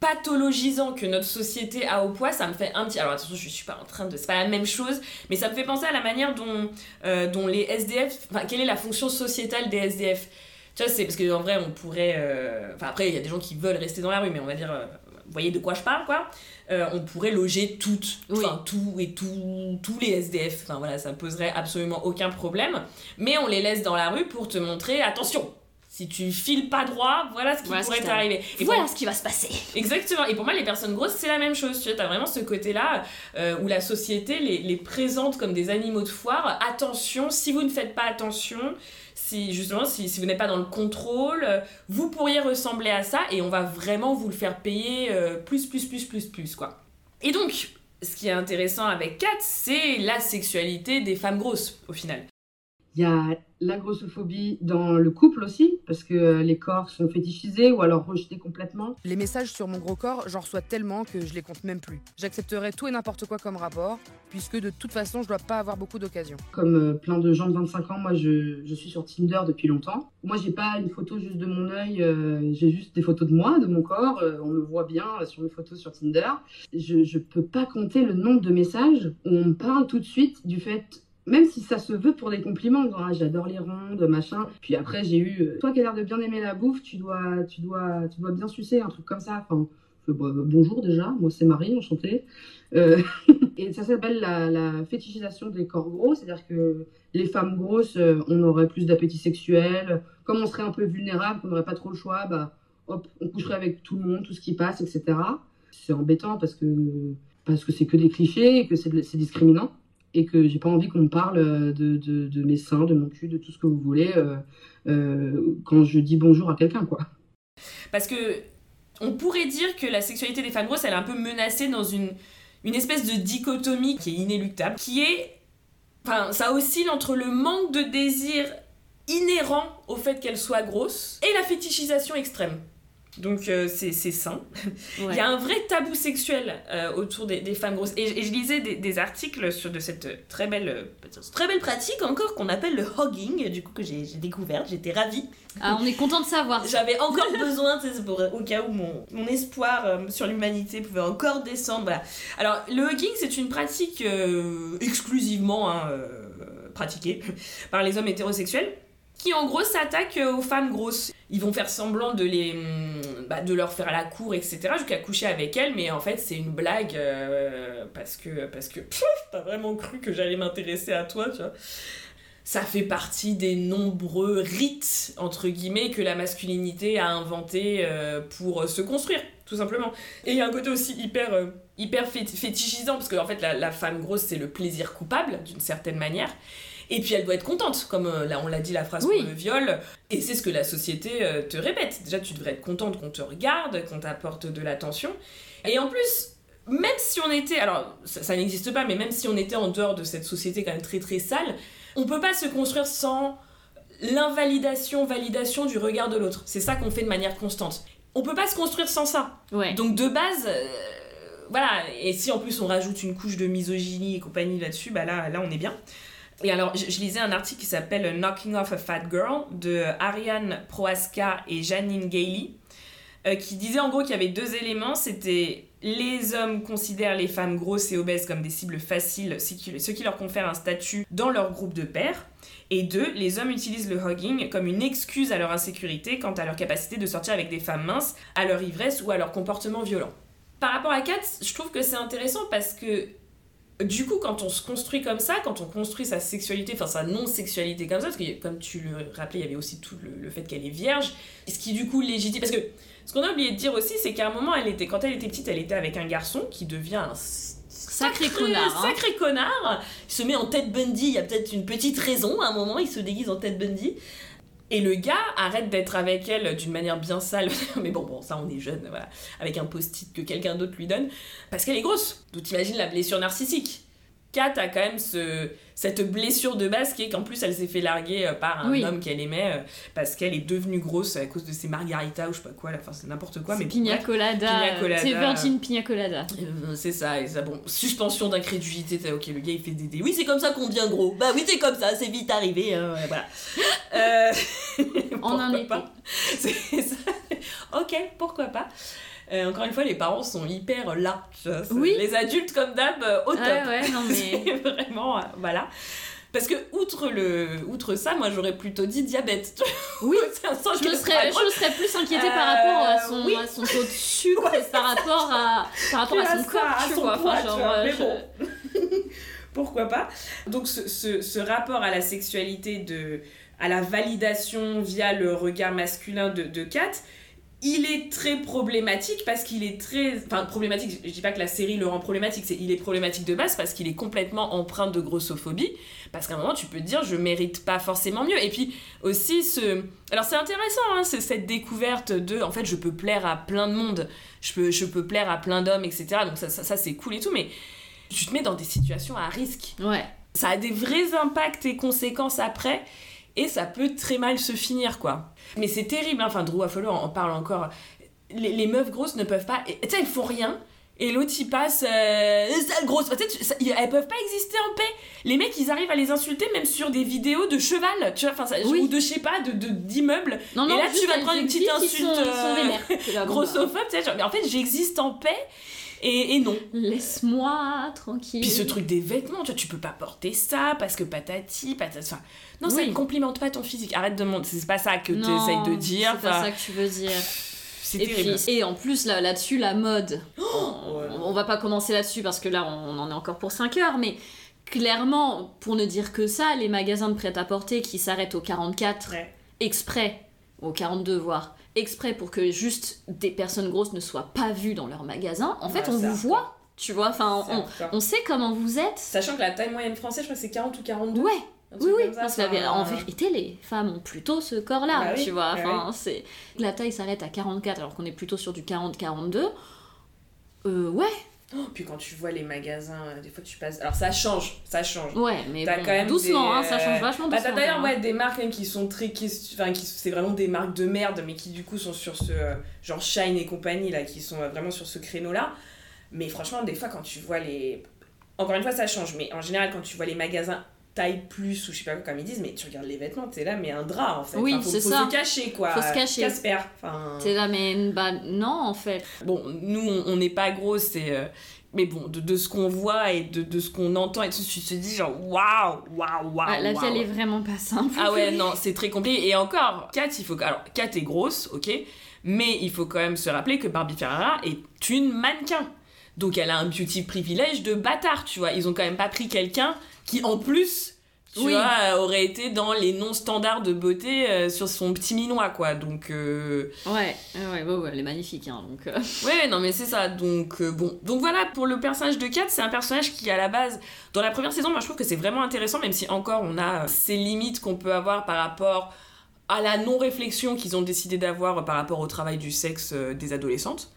pathologisant que notre société a au poids, ça me fait un petit... Alors attention, je suis pas en train de... C'est pas la même chose, mais ça me fait penser à la manière dont, dont les SDF... Enfin, quelle est la fonction sociétale des SDF Tu vois, c'est parce qu'en vrai, on pourrait... Enfin, après, il y a des gens qui veulent rester dans la rue, mais on va dire... vous voyez de quoi je parle, quoi Euh, On pourrait loger toutes, Oui. enfin, tout et tout, tous les SDF. Enfin, voilà, ça ne poserait absolument aucun problème. Mais on les laisse dans la rue pour te montrer, attention si tu files pas droit, voilà ce qui Voilà pourrait t'arriver. Et Voilà pour- ce qui va se passer. Exactement. Et pour moi, les personnes grosses, c'est la même chose. Tu vois, t'as vraiment ce côté-là euh, où la société les, les présente comme des animaux de foire. Attention, si vous ne faites pas attention, si justement, si, vous n'êtes pas dans le contrôle, euh, vous pourriez ressembler à ça et on va vraiment vous le faire payer euh, plus, plus, plus, plus, plus, quoi. Et donc, ce qui est intéressant avec Kat, c'est la sexualité des femmes grosses, au final. Il y a la grossophobie dans le couple aussi, parce que euh, les corps sont fétichisés ou alors rejetés complètement. Les messages sur mon gros corps, j'en reçois tellement que je les compte même plus. J'accepterai tout et n'importe quoi comme rapport, puisque de toute façon, je dois pas avoir beaucoup d'occasions. Comme euh, plein de gens de 25 ans, moi je, je suis sur Tinder depuis longtemps. Moi j'ai pas une photo juste de mon œil, euh, j'ai juste des photos de moi, de mon corps. euh, on me voit bien sur mes photos sur Tinder. Je, je peux pas compter le nombre de messages où on me parle tout de suite du fait. Même si ça se veut pour des compliments, Ah, j'adore les rondes, machin. Puis après, j'ai eu, euh, toi qui as l'air de bien aimer la bouffe, tu dois, tu dois, tu dois bien sucer, un truc comme ça. Enfin, bah, bonjour déjà, moi c'est Marie, enchantée. Euh, et ça s'appelle la, la fétichisation des corps gros, c'est-à-dire que les femmes grosses, euh, on aurait plus d'appétit sexuel. Comme on serait un peu vulnérable, qu'on n'aurait pas trop le choix, bah, hop, on coucherait avec tout le monde, tout ce qui passe, etc. C'est embêtant parce que parce que c'est que des clichés, et que c'est discriminant, et que j'ai pas envie qu'on me parle euh, de, mes seins, de mon cul, de tout ce que vous voulez euh, euh, quand je dis bonjour à quelqu'un, quoi. Parce que on pourrait dire que la sexualité des femmes grosses, elle est un peu menacée dans une, une espèce de dichotomie qui est inéluctable, qui est... Enfin, ça oscille entre le manque de désir inhérent au fait qu'elle soit grosse et la fétichisation extrême. Donc euh, c'est sain. Il y a un vrai tabou sexuel euh, autour des, des femmes grosses. Et, et je lisais des, des articles sur de cette très belle, euh, très belle pratique encore qu'on appelle le hogging, du coup que j'ai découverte, j'étais ravie. Ah, on est content de savoir. J'avais encore besoin, pour- au cas où mon, mon espoir euh, sur l'humanité pouvait encore descendre. Voilà. Alors, le hugging, c'est une pratique exclusivement hein, pratiquée par les hommes hétérosexuels qui, en gros, s'attaquent aux femmes grosses. Ils vont faire semblant de, les, hum, bah, de leur faire la cour, etc., jusqu'à coucher avec elles, mais en fait, c'est une blague euh, parce que, parce que t'as vraiment cru que j'allais m'intéresser à toi, tu vois ça fait partie des nombreux rites, entre guillemets, que la masculinité a inventé euh, pour euh, se construire, tout simplement. Et il y a un côté aussi hyper, hyper fét- fétichisant, parce qu'en fait, la, la femme grosse, c'est le plaisir coupable, d'une certaine manière. Et puis elle doit être contente, comme euh, là on l'a dit la phrase Oui. pour le viol. Et c'est ce que la société euh, te répète. Déjà, tu devrais être contente qu'on te regarde, qu'on t'apporte de l'attention. Et en plus, même si on était, alors ça, ça n'existe pas, mais même si on était en dehors de cette société quand même très très sale, on peut pas se construire sans l'invalidation, validation du regard de l'autre. C'est ça qu'on fait de manière constante. On peut pas se construire sans ça. Ouais. Donc de base, euh, voilà. Et si en plus on rajoute une couche de misogynie et compagnie là-dessus, bah là, là on est bien. Et alors, je, lisais un article qui s'appelle Knocking Off a Fat Girl de Ariane Prohaska et Janine Gailey, euh, qui disait en gros qu'il y avait deux éléments. C'était les hommes considèrent les femmes grosses et obèses comme des cibles faciles, ce qui, leur confère un statut dans leur groupe de pairs. Et deux, les hommes utilisent le hugging comme une excuse à leur insécurité quant à leur capacité de sortir avec des femmes minces, à leur ivresse ou à leur comportement violent. Par rapport à Kat, je trouve que c'est intéressant parce que du coup, quand on se construit comme ça, quand on construit sa sexualité, enfin sa non-sexualité comme ça, parce que comme tu le rappelais, il y avait aussi tout le, le fait qu'elle est vierge, ce qui du coup légitime. Parce que ce qu'on a oublié de dire aussi, c'est qu'à un moment, elle était, quand elle était petite, elle était avec un garçon qui devient un Sacré connard, hein. Sacré connard. Il se met en tête Bundy. Il y a peut-être une petite raison. À un moment, il se déguise en tête Bundy. Et le gars arrête d'être avec elle d'une manière bien sale. Mais bon, bon, ça, on est jeune, voilà. Avec un post-it que quelqu'un d'autre lui donne. Parce qu'elle est grosse. Donc, t'imagines la blessure narcissique. Kat a quand même ce, cette blessure de base qui est qu'en plus elle s'est fait larguer euh, par un Oui. homme qu'elle aimait euh, parce qu'elle est devenue grosse à cause de ses margaritas ou je sais pas quoi, là. enfin c'est n'importe quoi. Mais Pina colada. C'est Virgin Pina colada. Euh, c'est ça, et ça, bon, suspension d'incrédulité, ok, le gars il fait des dés. Oui, c'est comme ça qu'on devient gros. Bah oui, c'est comme ça, c'est vite arrivé, hein, voilà. Euh, En un été. pas. C'est ça. Ok, pourquoi pas. Euh, encore une fois, les parents sont hyper là. Oui. Les adultes, comme d'hab, euh, au top. Ouais, ouais, non mais. Vraiment. euh, voilà. Parce que, outre, le, outre ça, moi j'aurais plutôt dit diabète. Oui. Je me, serais, je me serais plus inquiétée Euh, par rapport à son, oui. à son taux de sucre par rapport à, par rapport à à son ça, corps, à tu son vois. poids, Enfin, tu genre, vois, mais je- bon. Pourquoi pas Donc ce, ce- ce rapport à la sexualité, de, à la validation via le regard masculin de, de Kat, il est très problématique parce qu'il est très... Enfin problématique, je dis pas que la série le rend problématique, c'est il est problématique de base parce qu'il est complètement empreint de grossophobie. Parce qu'à un moment tu peux te dire je mérite pas forcément mieux. Et puis aussi ce... Alors c'est intéressant, hein, c'est cette découverte de... En fait je peux plaire à plein de monde, je peux, je peux plaire à plein d'hommes, etc. Donc ça, ça, ça, c'est cool et tout, mais tu te mets dans des situations à risque. Ouais. Ça a des vrais impacts et conséquences après, et ça peut très mal se finir, quoi. Mais c'est terrible, hein. enfin, Drew Affolor en parle encore. Les, les meufs grosses ne peuvent pas. Tu sais, elles font rien. Et l'autre, il passe. Euh, sale grosse. Ça- elles peuvent pas exister en paix. Les mecs, ils arrivent à les insulter même sur des vidéos de cheval, tu vois, enfin, Oui. ou de, je sais pas, de, d'immeubles. Non, Et là, tu vas prendre une petite insulte, sont- ils sont euh, vénères. Grossophobe, tu sais, genre, mais en fait, j'existe en paix. Et, et non. Laisse-moi tranquille. Puis ce truc des vêtements, tu vois, tu peux pas porter ça parce que patati, patata. Enfin, non, ça ne complimente pas ton physique. Arrête de monter. C'est pas ça que tu essayes de dire. C'est pas ça que tu veux dire. c'est Et, terrible. puis, et en plus, là, là-dessus, la mode. on, on va pas commencer là-dessus parce que là, on, on en est encore pour 5 heures, mais clairement, pour ne dire que ça, les magasins de prêt-à-porter qui s'arrêtent au 44 Ouais. exprès, au 42 voire, exprès pour que juste des personnes grosses ne soient pas vues dans leur magasin, en fait, Ouais, on vous hardcore. voit. Tu vois, enfin, on, on sait comment vous êtes. Sachant que la taille moyenne française, je crois que c'est 40 ou 42. Ouais, oui, oui, ça, parce qu'en enfin, vérité, les femmes ont plutôt ce corps-là, Bah oui, tu vois. bah Enfin, c'est la taille s'arrête à 44, alors qu'on est plutôt sur du 40-42. Euh, ouais, Oh, puis quand tu vois les magasins, euh, des fois tu passes. Alors ça change, ça change. ouais, mais bon, quand même doucement, des, hein, ça change vachement Bah, doucement. t'as d'ailleurs même. ouais, des marques même qui sont très. Qui, enfin, qui, c'est vraiment des marques de merde, mais qui du coup sont sur ce. euh, genre Shine et compagnie, là, qui sont euh, vraiment sur ce créneau-là. Mais franchement, des fois, quand tu vois les. Encore une fois, ça change, mais en général, quand tu vois les magasins taille plus ou je sais pas quoi, comme ils disent, mais tu regardes les vêtements, t'es là, mais un drap en fait. Oui, Enfin, faut, c'est faut ça. se cacher quoi. Faut se cacher. Casper. Enfin. T'es là, mais bah non, en fait. Bon, nous, on- n'est pas gros, c'est. euh, Mais bon, de, de ce qu'on voit et de, de ce qu'on entend et tout, tu te dis genre waouh, waouh, waouh. Ah, la vie, elle est vraiment pas simple. Ah ouais, non, c'est très compliqué. Et encore, Kat, il faut. Alors, Kat est grosse, ok, mais il faut quand même se rappeler que Barbie Ferrara est une mannequin. Donc elle a un beauty privilège de bâtard, tu vois. Ils ont quand même pas pris quelqu'un qui, en plus, tu Oui. vois, euh, aurait été dans les non-standards de beauté euh, sur son petit minois, quoi. Donc. euh, Ouais, ouais, ouais, ouais, elle est magnifique, hein, donc... euh, Ouais, non, mais c'est ça. Donc, bon. Donc voilà, pour le personnage de Kat, c'est un personnage qui, à la base, dans la première saison, moi je trouve que c'est vraiment intéressant, même si encore on a ces limites qu'on peut avoir par rapport à la non-réflexion qu'ils ont décidé d'avoir par rapport au travail du sexe des adolescentes.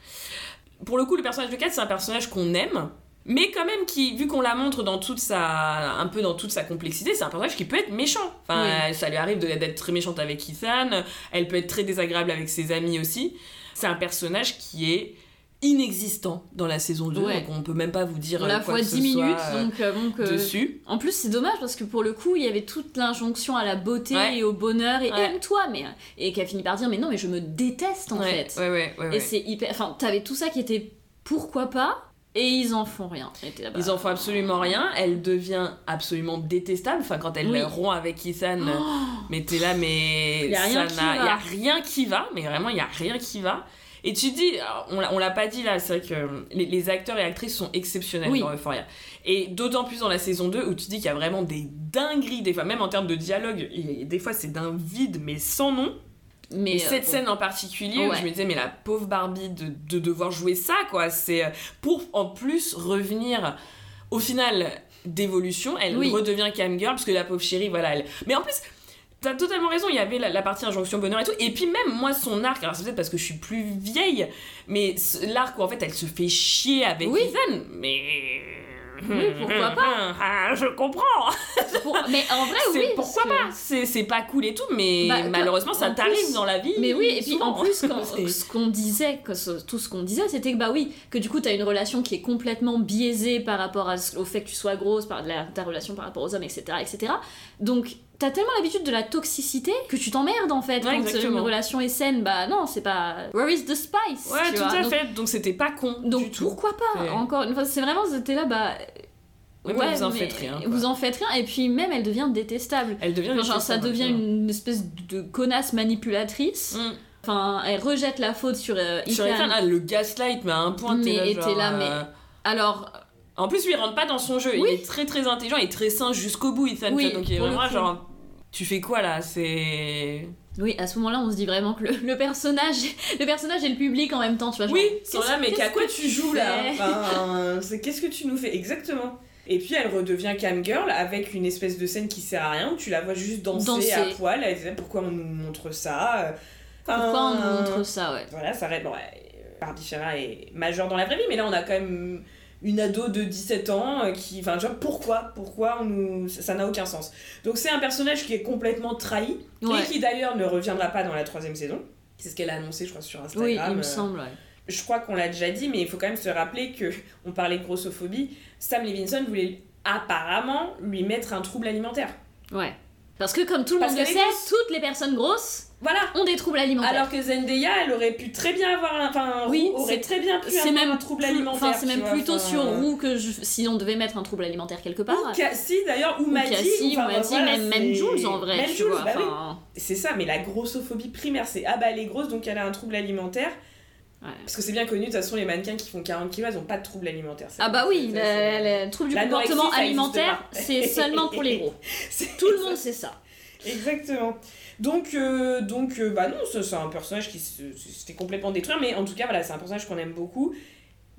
Pour le coup, le personnage de Kat, c'est un personnage qu'on aime. Mais quand même, qui, vu qu'on la montre dans toute sa, un peu dans toute sa complexité, c'est un personnage qui peut être méchant. Enfin, ça lui arrive de- d'être très méchante avec Ethan. Elle peut être très désagréable avec ses amis aussi. C'est un personnage qui est inexistant dans la saison 2, Ouais. donc on peut même pas vous dire On euh, la quoi fois que ce 10 soit, minutes, euh, donc... euh, donc euh, dessus. En plus, c'est dommage parce que pour le coup, il y avait toute l'injonction à la beauté Ouais. et au bonheur et Ouais. aime-toi, mais et qu'elle finit par dire mais non, mais je me déteste en fait. ouais, ouais, ouais, ouais. Et c'est hyper. Enfin, t'avais tout ça qui était pourquoi pas et ils en font rien. Bah, Ils en font absolument rien. Elle devient absolument détestable. Enfin, quand elle Oui. rompt avec Ethan, euh, mais t'es là, mais Y a rien ça qui va. y a rien qui va. Mais vraiment, il y a rien qui va. Et tu dis, on l'a- pas dit là, c'est vrai que les, les acteurs et actrices sont exceptionnels Oui. dans Euphoria. Et d'autant plus dans la saison 2 où tu dis qu'il y a vraiment des dingueries, des fois, même en termes de dialogue, et des fois c'est d'un vide, mais sans nom. mais Et cette euh, bon. scène en particulier où je me disais, mais la pauvre Barbie de, de devoir jouer ça, quoi, c'est euh, pour en plus revenir au final d'évolution, elle Oui. redevient cam girl parce que la pauvre chérie, voilà, elle. Mais en plus. T'as totalement raison, il y avait la, la partie injonction bonheur et tout. Et puis même moi, son arc, alors c'est peut-être parce que je suis plus vieille, mais l'arc où en fait elle se fait chier avec Oui. Ethan, mais... Oui, pourquoi pas Ah, Je comprends Pour- Mais en vrai, C'est oui. pourquoi que- pas C'est pas cool et tout, mais Bah, malheureusement ça t'arrive plus- dans la vie. Mais oui, et puis en plus, quand- ce qu'on disait, que ce- tout ce qu'on disait, c'était que bah oui, que du coup, t'as une relation qui est complètement biaisée par rapport à au fait que tu sois grosse, par la, ta relation par rapport aux hommes, etc., etc. Donc, t'as tellement l'habitude de la toxicité que tu t'emmerdes en fait Ouais, quand exactement. une relation est saine. Bah non, c'est pas. Where is the spice Ouais, tu tout vois. à Donc- fait. Donc c'était pas con. Donc du tout. pourquoi pas Encore une fois, c'est vraiment, c'était là, bah. Ouais, mais vous en faites rien, quoi. Vous en faites rien, et puis même elle devient détestable. Elle devient Enfin, genre, ça devient une espèce de connasse manipulatrice. Mm. Enfin, elle rejette la faute sur euh, Sur Ethan. Ethan, ah, le gaslight, mais à un point, Mais t'es là, était genre, là, mais- euh, Alors, En plus, lui, il rentre pas dans son jeu. Oui. Il est très très intelligent et très sain jusqu'au bout, Ethan. Oui, donc il est vraiment genre. Tu fais quoi là? C'est. oui, à ce moment-là, on se dit vraiment que le, le personnage, le personnage et le public en même temps, tu vois. genre, Oui, ils sont qu'est-ce- là, mais qu'est-ce qu'à quoi tu joues là? Enfin, c'est qu'est-ce que tu nous fais? Exactement Et puis elle redevient cam girl avec une espèce de scène qui sert à rien où tu la vois juste danser, Danser. à poil. Elle disait pourquoi on nous montre ça? Euh, Pourquoi on enfin, nous montre ça, ouais. Voilà, ça reste. Bon, ouais, Barbie est majeure dans la vraie vie, mais là on a quand même une ado de 17 ans euh, qui. Enfin, genre pourquoi Pourquoi on nous. Ça n'a aucun sens. Donc c'est un personnage qui est complètement trahi Ouais. et qui d'ailleurs ne reviendra pas dans la troisième saison. C'est ce qu'elle a annoncé, je crois, sur Instagram. Oui, il me euh, semble, ouais. je crois qu'on l'a déjà dit, mais il faut quand même se rappeler que on parlait de grossophobie. Sam Levinson voulait apparemment lui mettre un trouble alimentaire. Ouais. Parce que comme tout le Parce monde le sait, toutes les personnes grosses Voilà. ont des troubles alimentaires. Alors que Zendaya, elle aurait pu très bien avoir un, enfin, Oui, aurait très bien pu c'est avoir même un trouble alimentaire. Enfin, c'est même vois, plutôt enfin, sur Roux que je- si on devait mettre un trouble alimentaire quelque part. Ou Cassie d'ailleurs, ou Ou Maddy. Cassie, enfin, ou Maddy, voilà, même, même Jules en vrai, Même tu Jules, vois. bah oui. C'est ça, mais la grossophobie primaire, c'est ah bah elle est grosse donc elle a un trouble alimentaire. Ouais. Parce que c'est bien connu, de toute façon, les mannequins qui font 40 kilos, elles ont pas de trouble alimentaire. C'est- Ah bah oui, le, le trouble du comportement alimentaire, c'est seulement pour les gros. Tout le monde sait ça. Exactement. Donc, euh, donc euh, bah non, c'est un personnage qui se, se fait complètement détruire, mais en tout cas, voilà, c'est un personnage qu'on aime beaucoup,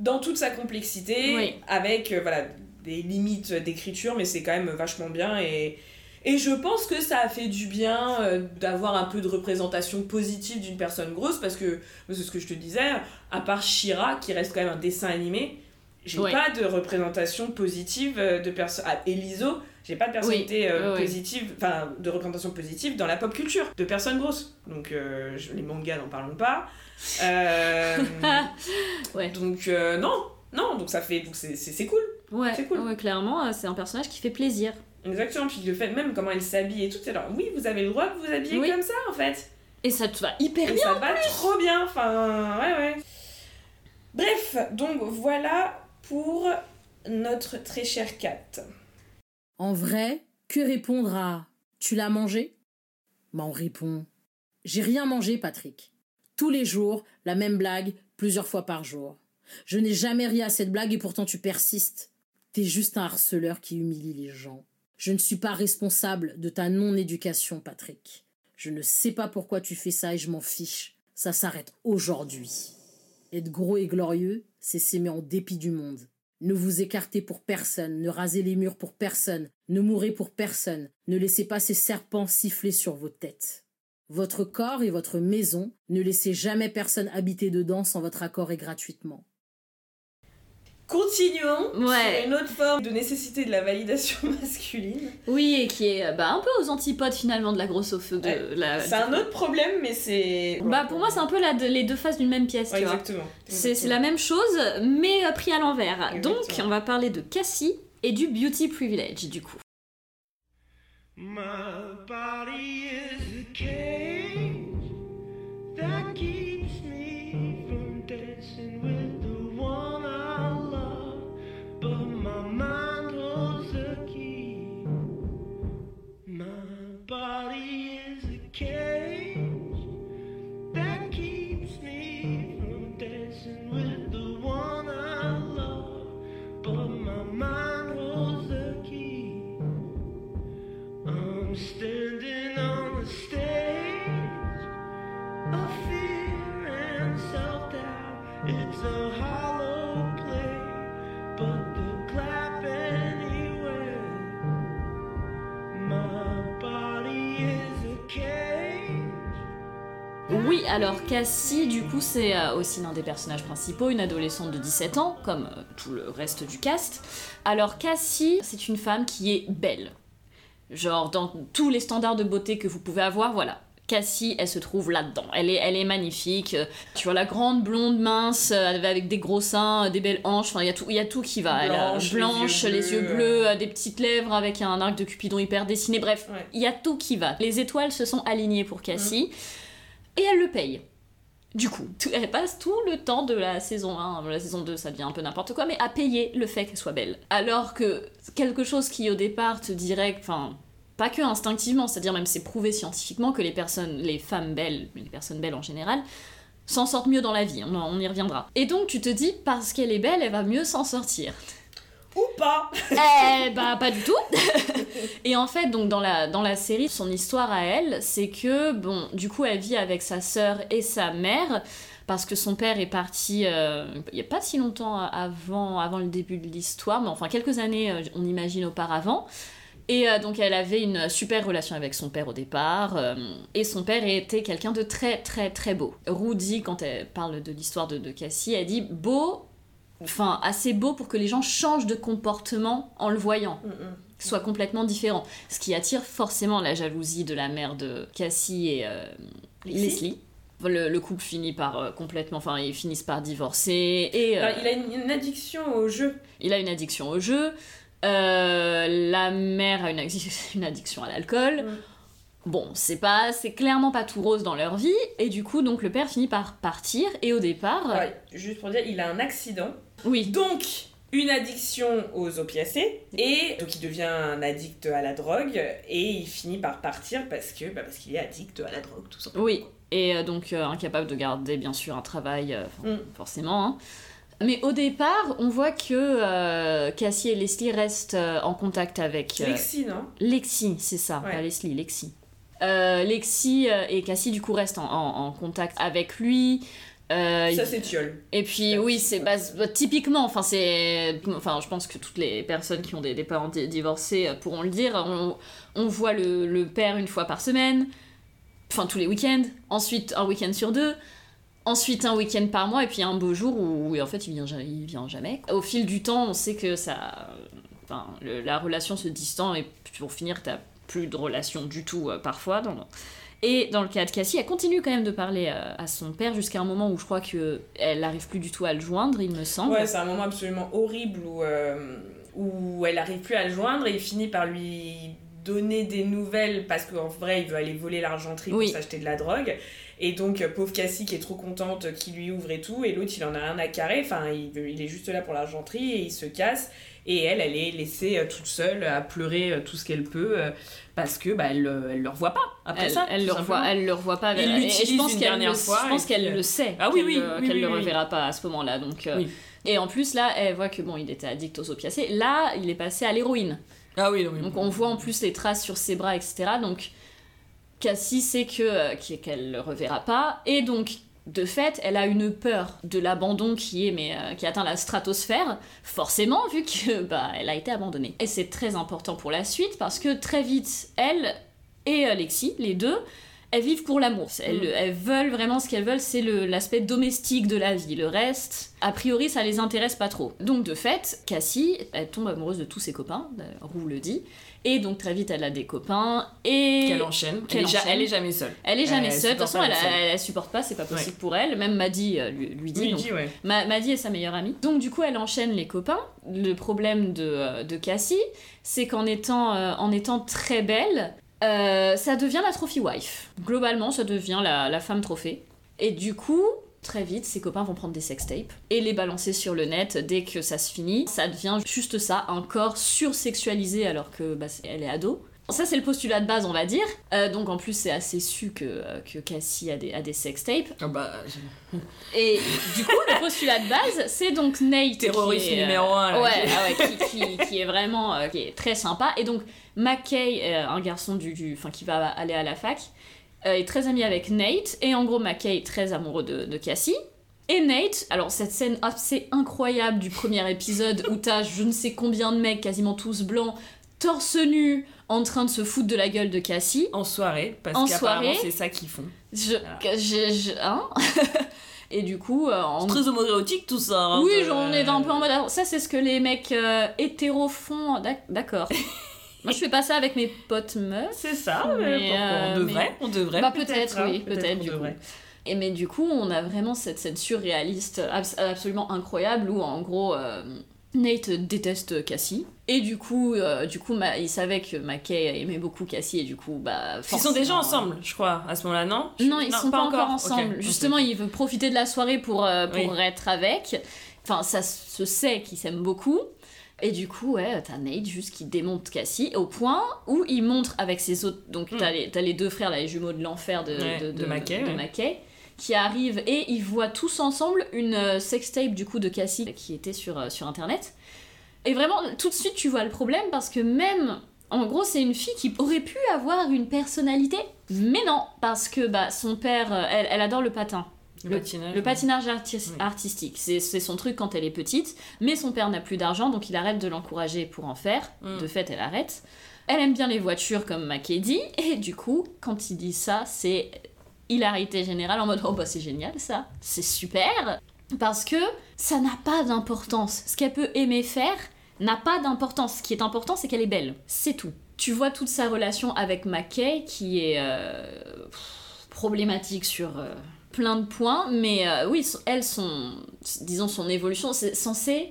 dans toute sa complexité, Oui. avec, euh, voilà, des limites d'écriture, mais c'est quand même vachement bien, et, et je pense que ça a fait du bien euh, d'avoir un peu de représentation positive d'une personne grosse, parce que, c'est ce que je te disais, à part Shira, qui reste quand même un dessin animé, j'ai Ouais. pas de représentation positive euh, de personne. Ah, Eliso, j'ai pas de personnalité euh, positive, enfin de représentation positive dans la pop culture, de personnes grosses. Donc euh, je- les mangas, n'en parlons pas. Ouais. Donc non, non, donc ça fait, donc c'est- cool. Ouais, C'est cool. ouais, clairement, c'est un personnage qui fait plaisir. Exactement, puis le fait même comment elle s'habille et tout, c'est alors oui, vous avez le droit de vous habiller Oui. comme ça en fait. Et ça te va hyper Et bien. ça va trop bien, enfin, ouais, ouais. Bref, donc voilà pour notre très chère Kat. En vrai, que répondre à Tu l'as mangé? Bah on répond J'ai rien mangé, Patrick. Tous les jours, la même blague, plusieurs fois par jour. Je n'ai jamais ri à cette blague et pourtant tu persistes. T'es juste un harceleur qui humilie les gens. Je ne suis pas responsable de ta non-éducation, Patrick. Je ne sais pas pourquoi tu fais ça et je m'en fiche. Ça s'arrête aujourd'hui. Être gros et glorieux, c'est s'aimer en dépit du monde. Ne vous écartez pour personne, ne rasez les murs pour personne, ne mourrez pour personne, ne laissez pas ces serpents siffler sur vos têtes. Votre corps est votre maison, ne laissez jamais personne habiter dedans sans votre accord et gratuitement. Continuons Ouais. sur une autre forme de nécessité de la validation masculine. Oui, et qui est euh, bah, un peu aux antipodes finalement de la grossophobie. De Ouais. la... C'est un autre problème, mais c'est. Bah pour moi c'est un peu la, les deux faces d'une même pièce, Ouais, tu vois. exactement. C'est c'est la même chose, mais euh, pris à l'envers. Donc on va parler de Cassie et du beauty privilege du coup. My body alors Cassie, du coup, c'est euh, aussi l'un des personnages principaux, une adolescente de 17 ans, comme euh, tout le reste du cast. Alors Cassie, c'est une femme qui est belle. Genre, dans tous les standards de beauté que vous pouvez avoir, voilà. Cassie, elle se trouve là-dedans. Elle est, elle est magnifique. Euh, Tu vois la grande blonde mince avec des gros seins, des belles hanches. Enfin, il y a tout, y a tout qui va. Elle a Blanche, les blanche, yeux les yeux bleus, bleus, euh, des petites lèvres avec un arc de Cupidon hyper dessiné. Bref, Ouais. il y a tout qui va. Les étoiles se sont alignées pour Cassie et elle le paye. Du coup, elle passe tout le temps de la saison 1, la saison 2 ça devient un peu n'importe quoi, mais à payer le fait qu'elle soit belle. Alors que quelque chose qui au départ te dirait, enfin, pas que instinctivement, c'est-à-dire même c'est prouvé scientifiquement que les personnes, les femmes belles, les personnes belles en général, s'en sortent mieux dans la vie, on, on y reviendra. Et donc tu te dis, parce qu'elle est belle, elle va mieux s'en sortir. Ou pas Eh bah pas du tout. et en fait donc dans la dans la série son histoire à elle c'est que bon du coup elle vit avec sa sœur et sa mère parce que son père est parti euh, il y a pas si longtemps avant avant le début de l'histoire mais enfin quelques années euh, on imagine auparavant. Et euh, donc elle avait une super relation avec son père au départ, et son père était quelqu'un de très très très beau. Rudy, quand elle parle de l'histoire de, de Cassie, elle dit beau, enfin assez beau pour que les gens changent de comportement en le voyant, soit complètement différent. Ce qui attire forcément la jalousie de la mère de Cassie et euh. Leslie. Le, le couple finit par euh, complètement, enfin ils finissent par divorcer et euh, Alors, il a une, une addiction au jeu. il a une addiction au jeu. La mère a une, addic- une addiction à l'alcool. Mm. Bon, c'est pas, c'est clairement pas tout rose dans leur vie, et du coup, donc le père finit par partir, et au départ, Alors, juste pour dire, il a un accident. Oui, Donc, une addiction aux opiacés. Et donc, il devient un addict à la drogue. Et il finit par partir parce que bah, parce qu'il est addict à la drogue, tout simplement. oui, et euh, donc euh, incapable de garder bien sûr un travail, euh, Mm. forcément. hein. Mais au départ, on voit que euh, Cassie et Leslie restent en contact avec Lexi, non? Lexi, c'est ça, Ouais. pas Leslie, Lexi. Lexi et Cassie du coup restent en, en- en contact avec lui. Euh, Ça, c'est Tiol. Et puis oui, c'est bah, typiquement, enfin c'est, enfin je pense que toutes les personnes qui ont des, des parents di- divorcés euh, pourront le dire. On, on voit le, le père une fois par semaine, enfin tous les week-ends. Ensuite un week-end sur deux. Ensuite un week-end par mois et puis un beau jour où, où, en fait il vient, il vient jamais. Au fil du temps, on sait que ça, enfin la relation se distend et pour finir t'as plus de relation du tout euh, parfois. Dans... Et dans le cas de Cassie, elle continue quand même de parler euh, à son père jusqu'à un moment où je crois que elle n'arrive plus du tout à le joindre, il me semble. Ouais, c'est un moment absolument horrible où, euh, où elle arrive plus à le joindre et il finit par lui donner des nouvelles parce qu'en vrai il veut aller voler l'argenterie Oui. pour s'acheter de la drogue. Et donc, euh, pauvre Cassie qui est trop contente qu'il lui ouvre et tout, et l'autre il en a rien à carrer, enfin il, il est juste là pour l'argenterie et il se casse. Et elle, elle est laissée euh, toute seule à pleurer euh, tout ce qu'elle peut euh, parce que bah, elle, elle le revoit pas après elle, ça. elle le revoit, elle le revoit pas. Et- et l'utilise je pense qu'elle le, je pense et qu'elle le sait. Ah oui, qu'elle oui, le- oui, qu'elle oui, le reverra pas à ce moment-là. Donc, euh, et en plus là, elle voit que bon, il était addict aux opiacés. Là, il est passé à l'héroïne. Ah oui, non. Donc on voit en plus les traces sur ses bras, etc. Donc Cassie sait que qu'elle le reverra pas, et donc de fait, elle a une peur de l'abandon qui est mais euh, qui atteint la stratosphère, forcément vu que bah elle a été abandonnée. Et c'est très important pour la suite parce que très vite, elle et Lexi, les deux, elles vivent pour l'amour. Elles, Mm. elles veulent vraiment ce qu'elles veulent, c'est l'aspect domestique de la vie. Le reste, a priori, ça les intéresse pas trop. Donc de fait, Cassie, elle tombe amoureuse de tous ses copains, Roux le dit, et donc très vite elle a des copains et Qu'elle enchaîne. Elle, enchaîne. elle est jamais seule. elle est jamais Elle seule. De toute façon, elle, elle, supporte pas, c'est pas possible pour elle. Même Maddy euh, lui, lui dit. Ouais. Ma- Maddy est sa meilleure amie. Donc du coup, elle enchaîne les copains. Le problème de, euh, de Cassie, c'est qu'en étant, euh, en étant très belle, euh, ça devient la trophy wife. Globalement, ça devient la, la femme trophée. Et du coup, très vite, ses copains vont prendre des sextapes et les balancer sur le net dès que ça se finit. Ça devient juste ça, un corps sursexualisé alors que bah, elle est ado. Ça, c'est le postulat de base, on va dire. Euh, donc, en plus, c'est assez su que, euh, que Cassie a des, a des sextapes. Ah bah, Et du coup, le postulat de base, c'est donc Nate. Terroriste qui est, euh, numéro là, Ouais, qui- ah ouais, qui, qui- qui est vraiment euh, qui est très sympa. Et donc, McKay, euh, un garçon du, du, enfin, qui va aller à la fac, euh, est très ami avec Nate. Et en gros, McKay est très amoureux de, de Cassie. Et Nate, alors cette scène assez incroyable du premier épisode où t'as je ne sais combien de mecs, quasiment tous blancs, torse nu, en train de se foutre de la gueule de Cassie. en soirée, parce En qu'apparemment c'est ça qu'ils font. Je, que- je- je- hein Et du coup, euh, en Très homoérotique tout ça. hein, oui, de- j'en ai un peu en mode. alors, Ça, c'est ce que les mecs euh, hétéros font. D'ac- D'accord. Moi, je fais pas ça avec mes potes meufs. C'est ça, Mais, mais euh, on devrait, on devrait. Bah, peut-être, hein, oui, peut-être, du coup. Et mais du coup, on a vraiment cette scène surréaliste abs- absolument incroyable où en gros euh, Nate déteste Cassie. Et du coup, euh, du coup Ma- il savait que McKay aimait beaucoup Cassie et du coup, bah. Ils sont déjà ensemble, je crois, à ce moment-là, non? Non, ils sont pas, encore, ensemble. Justement, il veut profiter de la soirée pour, euh, pour Oui. être avec. Enfin, ça se sait qu'ils s'aiment beaucoup. Et du coup, ouais, t'as Nate juste qui démonte Cassie au point où il montre avec ses autres. Donc, Hmm. t'as les, les deux frères, là, les jumeaux de l'enfer de, Ouais, de, de Mackay, de ouais. Mackay, qui arrivent et ils voient tous ensemble une euh, sextape du coup de Cassie qui était sur, euh, sur internet. Et vraiment, tout de suite, tu vois le problème parce que même. En gros, c'est une fille qui aurait pu avoir une personnalité, mais non, parce que bah, son père, euh, elle, elle adore le patin. Le, Le- patinage. Le patinage artis- Oui. artistique, c'est son truc quand elle est petite, mais son père n'a plus d'argent, donc il arrête de l'encourager pour en faire. Mm. De fait, elle arrête. Elle aime bien les voitures, comme Mackay dit, et du coup, quand il dit ça, c'est hilarité générale en mode oh bah c'est génial ça, c'est super, parce que ça n'a pas d'importance. Ce qu'elle peut aimer faire n'a pas d'importance. Ce qui est important, c'est qu'elle est belle. C'est tout. Tu vois toute sa relation avec Mackay qui est euh, problématique sur euh, plein de points, mais euh, oui, elle, son, disons son évolution, c'est censé.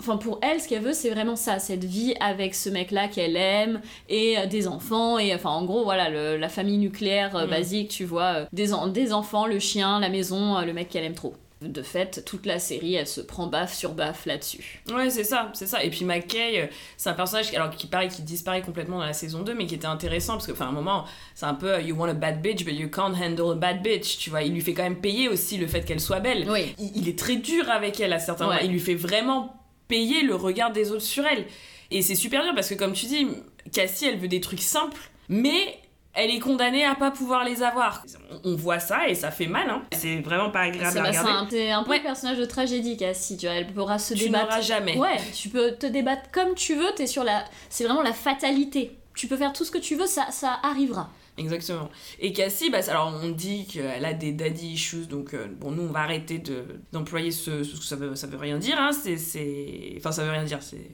Enfin, pour elle, ce qu'elle veut, c'est vraiment ça, cette vie avec ce mec-là qu'elle aime, et euh, des enfants, et enfin, en gros, voilà, le- la famille nucléaire euh, Mm. basique, tu vois, des, en- des enfants, le chien, la maison, le mec qu'elle aime trop. De fait, toute la série, elle se prend baffe sur baffe là-dessus. Ouais, c'est ça, c'est ça. Et puis McKay, euh, c'est un personnage qui, alors, qui paraît qui disparaît complètement dans la saison 2, mais qui était intéressant parce que, enfin, à un moment, c'est un peu you want a bad bitch, but you can't handle a bad bitch. Tu vois, il lui fait quand même payer aussi le fait qu'elle soit belle. Oui. Il, il est très dur avec elle à certains Ouais. moments. Il lui fait vraiment payer le regard des autres sur elle. Et c'est super dur parce que, comme tu dis, Cassie, elle veut des trucs simples, mais elle est condamnée à pas pouvoir les avoir. On, voit ça et ça fait mal, hein. C'est vraiment pas agréable à bah, regarder. un, c'est un peu Ouais. personnage de tragédie, Cassie, tu vois, elle pourra se Tu débattre. n'auras jamais. Ouais, tu peux te débattre comme tu veux, t'es sur la... C'est vraiment la fatalité. Tu peux faire tout ce que tu veux, ça, ça arrivera. Exactement. Et Cassie, bah, alors on dit qu'elle a des daddy issues, donc euh, bon, nous on va arrêter de, d'employer ce, ce- ça veut, ça veut rien dire, hein, c'est, enfin ça veut rien dire, c'est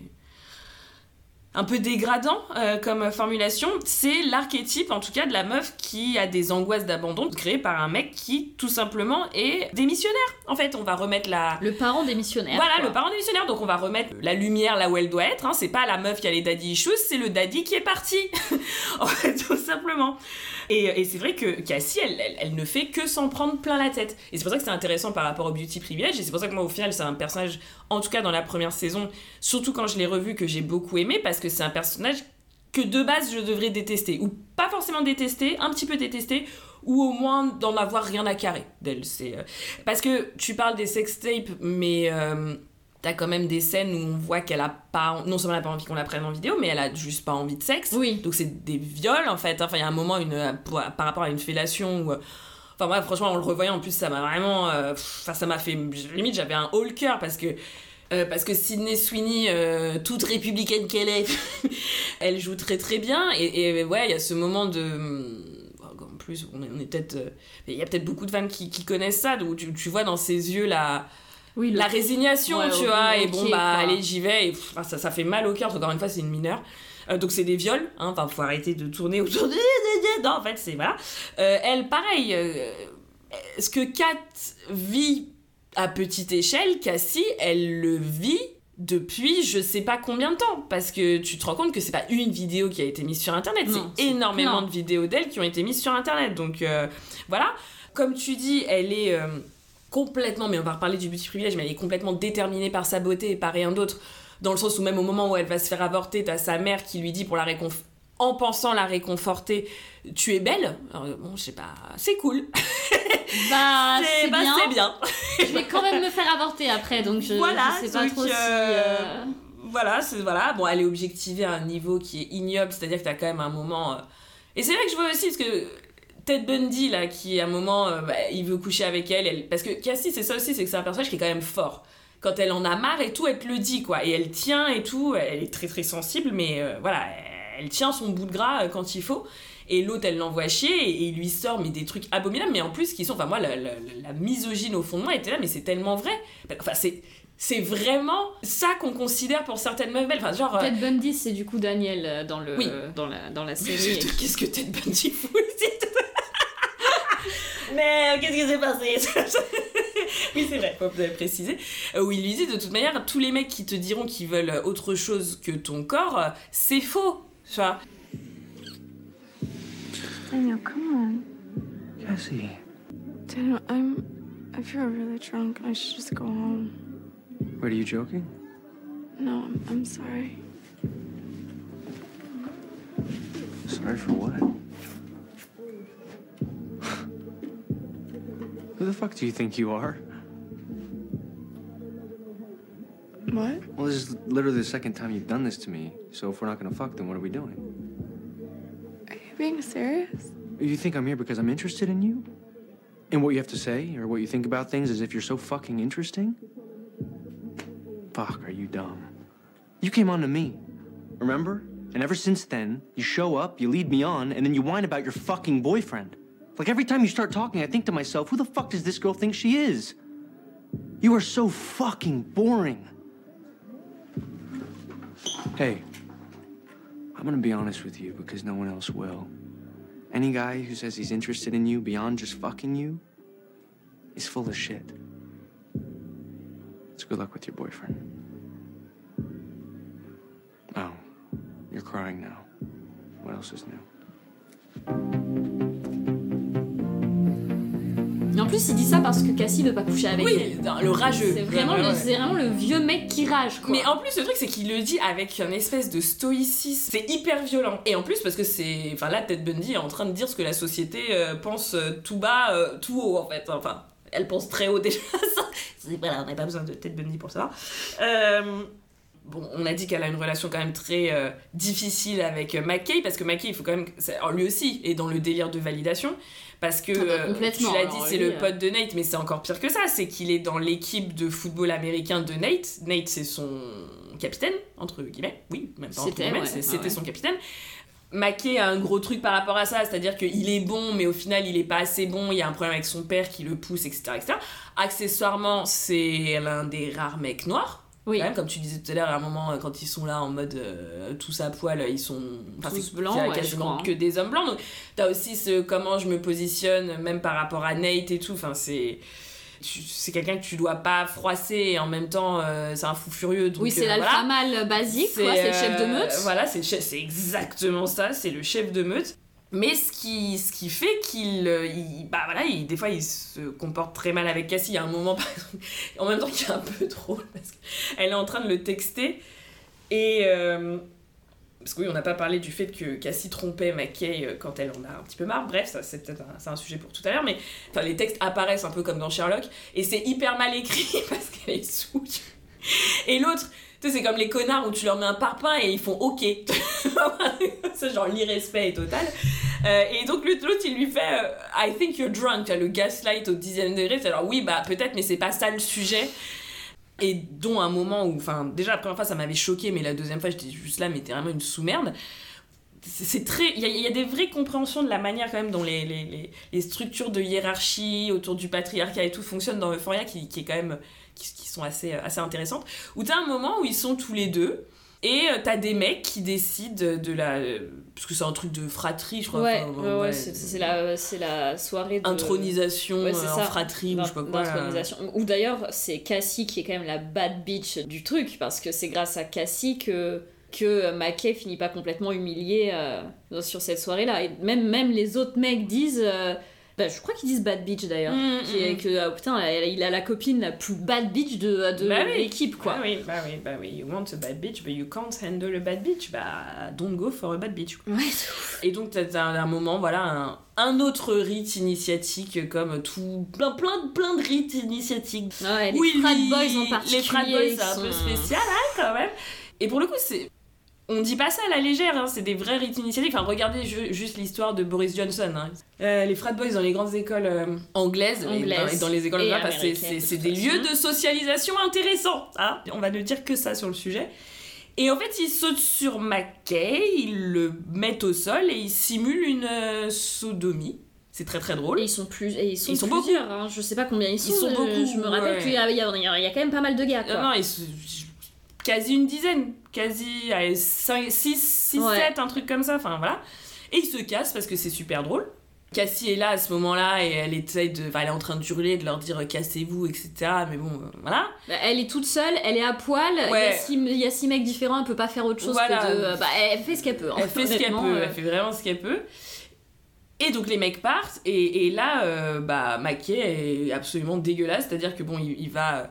un peu dégradant euh, comme formulation. C'est l'archétype, en tout cas, de la meuf qui a des angoisses d'abandon créées par un mec qui, tout simplement, est démissionnaire. En fait, on va remettre la, Le parent démissionnaire. voilà, quoi. le parent démissionnaire. Donc on va remettre la lumière là où elle doit être. Hein. C'est pas la meuf qui a les daddy issues, c'est le daddy qui est parti. en fait, tout simplement. Et, et c'est vrai que Cassie, elle, elle, elle ne fait que s'en prendre plein la tête. Et c'est pour ça que c'est intéressant par rapport au Beauty Privilege. Et c'est pour ça que moi, au final, c'est un personnage, en tout cas dans la première saison, surtout quand je l'ai revu, que j'ai beaucoup aimé, parce que c'est un personnage que de base je devrais détester. Ou pas forcément détester, un petit peu détester, ou au moins d'en avoir rien à carrer d'elle. C'est, euh, Parce que tu parles des sextapes, mais euh, t'as quand même des scènes où on voit qu'elle a pas. Non seulement elle a pas envie qu'on la prenne en vidéo, mais elle a juste pas envie de sexe. Oui. Donc c'est des viols en fait. Enfin, il y a un moment une, par rapport à une fellation où. euh, Enfin, moi, franchement, en le revoyant, en plus, ça m'a vraiment. euh, Enfin, ça m'a fait. Limite, j'avais un haut le cœur parce que. Euh, parce que Sydney Sweeney, euh, toute républicaine qu'elle est, elle joue très très bien. Et, et ouais, il y a ce moment de. En plus, on est, on est peut-être. euh, Il y a peut-être beaucoup de femmes qui, qui connaissent ça, où tu, tu vois dans ses yeux la, Oui, la résignation, Ouais, tu vois. Et bon, bah, quoi. allez, j'y vais. Et pff, ça, ça fait mal au cœur, qu'encore une fois, c'est une mineure. Euh, donc c'est des viols, hein, enfin faut arrêter de tourner autour de... Non, en fait, c'est... Voilà. Euh, elle, pareil, euh, ce que Kat vit à petite échelle, Cassie, elle le vit depuis je sais pas combien de temps. Parce que tu te rends compte que c'est pas une vidéo qui a été mise sur Internet, c'est énormément de vidéos d'elle qui ont été mises sur Internet. Donc euh, voilà. Comme tu dis, elle est... euh, complètement, mais on va reparler du beauty privilège, mais elle est complètement déterminée par sa beauté et par rien d'autre. Dans le sens où même au moment où elle va se faire avorter, t'as sa mère qui lui dit pour la réconf en pensant la réconforter, tu es belle. Alors, bon, je sais pas, c'est cool. Bah, c'est bah, bien. c'est bien. Je vais quand même me faire avorter après, donc je, Voilà, je sais pas donc, trop si... euh, euh, Voilà, c'est voilà. Bon, elle est objectivée à un niveau qui est ignoble, c'est-à-dire que t'as quand même un moment. euh, Et c'est vrai que je vois aussi parce que Ted Bundy là, qui à un moment, euh, bah, il veut coucher avec elle, elle... parce que Cassie, c'est ça aussi, c'est que c'est un personnage qui est quand même fort. Quand elle en a marre et tout, elle te le dit quoi, et elle tient et tout. Elle est très très sensible, mais euh, voilà, elle tient son bout de gras euh, quand il faut. Et l'autre, elle l'envoie chier et il lui sort mais des trucs abominables, mais en plus qui sont. Enfin, moi, la, la- la misogyne au fond de moi était là, mais c'est tellement vrai. Enfin, c'est. C'est vraiment ça qu'on considère pour certaines meufs belles. Enfin, genre. euh, Ted Bundy, c'est du coup Daniel euh, dans, le, Oui. dans, la, dans la série. Qu'est-ce que Ted Bundy fout Mais qu'est-ce qui s'est passé? Oui, c'est vrai, vous avez précisé. Où il lui dit de toute manière, tous les mecs qui te diront qu'ils veulent autre chose que ton corps, c'est faux. Tu vois Daniel, come on. Cassie. on. Daniel, I'm. I feel really drunk. I should just go home. What, are you joking? No, I'm, I'm sorry. Sorry for what? Who the fuck do you think you are? What? Well, this is literally the second time you've done this to me. So if we're not gonna fuck, then what are we doing? Are you being serious? You think I'm here because I'm interested in you? And what you have to say or what you think about things as if you're so fucking interesting? Fuck, are you dumb? You came on to me, remember? And ever since then, you show up, you lead me on, and then you whine about your fucking boyfriend. Like every time you start talking, I think to myself, who the fuck does this girl think she is? You are so fucking boring. Hey, I'm gonna be honest with you because no one else will. Any guy who says he's interested in you beyond just fucking you is full of shit. So good luck with your boyfriend. Oh, you're crying now. What else is new? Et en plus, il dit ça parce que Cassie veut pas coucher avec Oui, elle. dans le rageux. C'est vraiment, Ouais, le- ouais. c'est vraiment le vieux mec qui rage, quoi. Mais en plus, le truc, c'est qu'il le dit avec une espèce de stoïcisme. C'est hyper violent. Et en plus, parce que c'est. Enfin, là, Ted Bundy est en train de dire ce que la société euh, pense euh, tout bas, euh, tout haut, en fait. Enfin, elle pense très haut déjà. voilà, on n'a pas besoin de Ted Bundy pour ça. Euh, Bon, on a dit qu'elle a une relation quand même très euh, difficile avec euh, McKay, parce que McKay, il faut quand même. alors, lui aussi est dans le délire de validation, parce que Ah bah, euh, tu l'as dit, c'est le pote de Nate, mais c'est encore pire que ça, c'est qu'il est dans l'équipe de football américain de Nate. Nate, c'est son capitaine, entre guillemets. Oui, même pas entre C'était, guillemets, ouais, c'est- ouais, c'était ouais. son capitaine. Mackay a un gros truc par rapport à ça, c'est-à-dire qu'il est bon, mais au final il est pas assez bon, il y a un problème avec son père qui le pousse, etc. etc. Accessoirement, c'est l'un des rares mecs noirs. Oui. Quand même, comme tu disais tout à l'heure, à un moment, euh, quand ils sont là en mode euh, tous à poil, ils sont. enfin, Tous blancs, il ouais, je quasiment hein. que des hommes blancs. Donc, t'as aussi ce comment je me positionne, même par rapport à Nate et tout. Enfin, c'est. C'est quelqu'un que tu dois pas froisser et en même temps, euh, c'est un fou furieux. donc, oui, c'est euh, l'alpha voilà. mâle basique, c'est le chef de euh, meute. Voilà, c'est exactement ça, c'est le chef de meute. Mais ce qui, ce qui fait qu'il. euh, il- bah voilà, il- des fois il se comporte très mal avec Cassie. Il y a un moment, par exemple, en même temps qu'il est un peu drôle, parce qu'elle est en train de le texter. Et. euh, parce que oui, on n'a pas parlé du fait que Cassie trompait McKay euh, quand elle en a un petit peu marre. Bref, ça c'est peut-être un, un sujet pour tout à l'heure, mais enfin, les textes apparaissent un peu comme dans Sherlock, et c'est hyper mal écrit parce qu'elle est souille. Et l'autre, tu sais, c'est comme les connards où tu leur mets un parpaing et ils font OK. c'est genre l'irrespect est total. Euh, et donc l'autre, il lui fait euh, I think you're drunk, tu as le gaslight au dixième degré. Alors oui, bah peut-être, mais c'est pas ça le sujet. Et dont un moment où, enfin, déjà la première fois ça m'avait choqué, mais la deuxième fois j'étais juste là, mais t'es vraiment une sous-merde. C'est très. Il y, a- des vraies compréhensions de la manière quand même dont les, les, les, les structures de hiérarchie autour du patriarcat et tout fonctionnent dans Euphoria qui, qui est quand même. Qui, qui sont assez, assez intéressantes. Où t'as un moment où ils sont tous les deux. Et euh, t'as des mecs qui décident de la. euh, Parce que c'est un truc de fratrie, je crois. Ouais, enfin, ouais, c'est la, soirée de... Intronisation Ouais, euh, en fratrie ou je sais pas quoi. Ou d'ailleurs, c'est Cassie qui est quand même la bad bitch du truc, parce que c'est grâce à Cassie que, que Mackay finit pas complètement humilié euh, sur cette soirée-là. Et même, même les autres mecs disent... euh, bah, je crois qu'ils disent bad bitch d'ailleurs. Mm, qui est mm. que, ah, putain, il a la copine la plus bad bitch de, de Bah oui. l'équipe, quoi. Bah oui, bah oui, bah oui. You want a bad bitch, but you can't handle a bad bitch. Bah, don't go for a bad bitch. Ouais, ouf. Et donc, t'as t'as un moment, voilà, un, un autre rite initiatique, comme tout. plein, plein, de- plein de rites initiatiques. Ouais, les Oui, frat boys en particulier. Les frat boys, c'est un peu spécial, hein, quand même. Et pour le coup, c'est. On dit pas ça à la légère, hein, c'est des vrais rites initiatiques. Enfin, regardez ju- juste l'histoire de Boris Johnson. hein. Euh, les frat boys dans les grandes écoles euh, anglaises, et dans- et, dans, les écoles c'est- des lieux de socialisation intéressants. hein. On va ne dire que ça sur le sujet. Et en fait, ils sautent sur McKay, ils le mettent au sol et ils simulent une euh, sodomie. C'est très très drôle. Et ils sont plus, et ils sont, Ils sont plusieurs, hein. Je sais pas combien ils sont. sont je- beaucoup, Je me rappelle ouais. qu'il y, a- y y quand même pas mal de gars. Quoi. Non, ils sont- quasi une dizaine, quasi 6, 6, Ouais. 7, un truc comme ça, enfin voilà. Et ils se cassent parce que c'est super drôle. Cassie est là à ce moment-là et elle essaye de. Enfin, elle est en train de hurler, de leur dire euh, cassez-vous, etc. Mais bon, euh, voilà. Bah, Elle est toute seule, elle est à poil. Il y a six- il y, a six mecs différents, elle peut pas faire autre chose Voilà. que de. Bah, elle fait ce qu'elle peut. hein, Elle fait ce qu'elle peut, euh. elle fait vraiment ce qu'elle peut. Et donc les mecs partent, et, et là, euh, bah, est absolument dégueulasse, c'est-à-dire que bon, il, il va,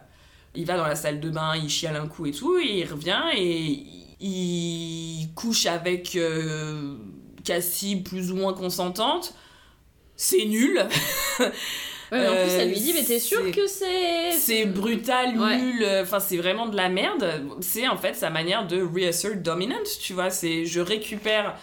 il va dans la salle de bain, il chiale un coup et tout, et il revient et il couche avec euh, Cassie plus ou moins consentante. C'est nul. Ouais, en plus, Euh, elle lui dit Mais t'es sûr c'est- que c'est. C'est brutal, Ouais. nul, euh, enfin c'est vraiment de la merde. C'est en fait sa manière de reassert dominance, tu vois. C'est je récupère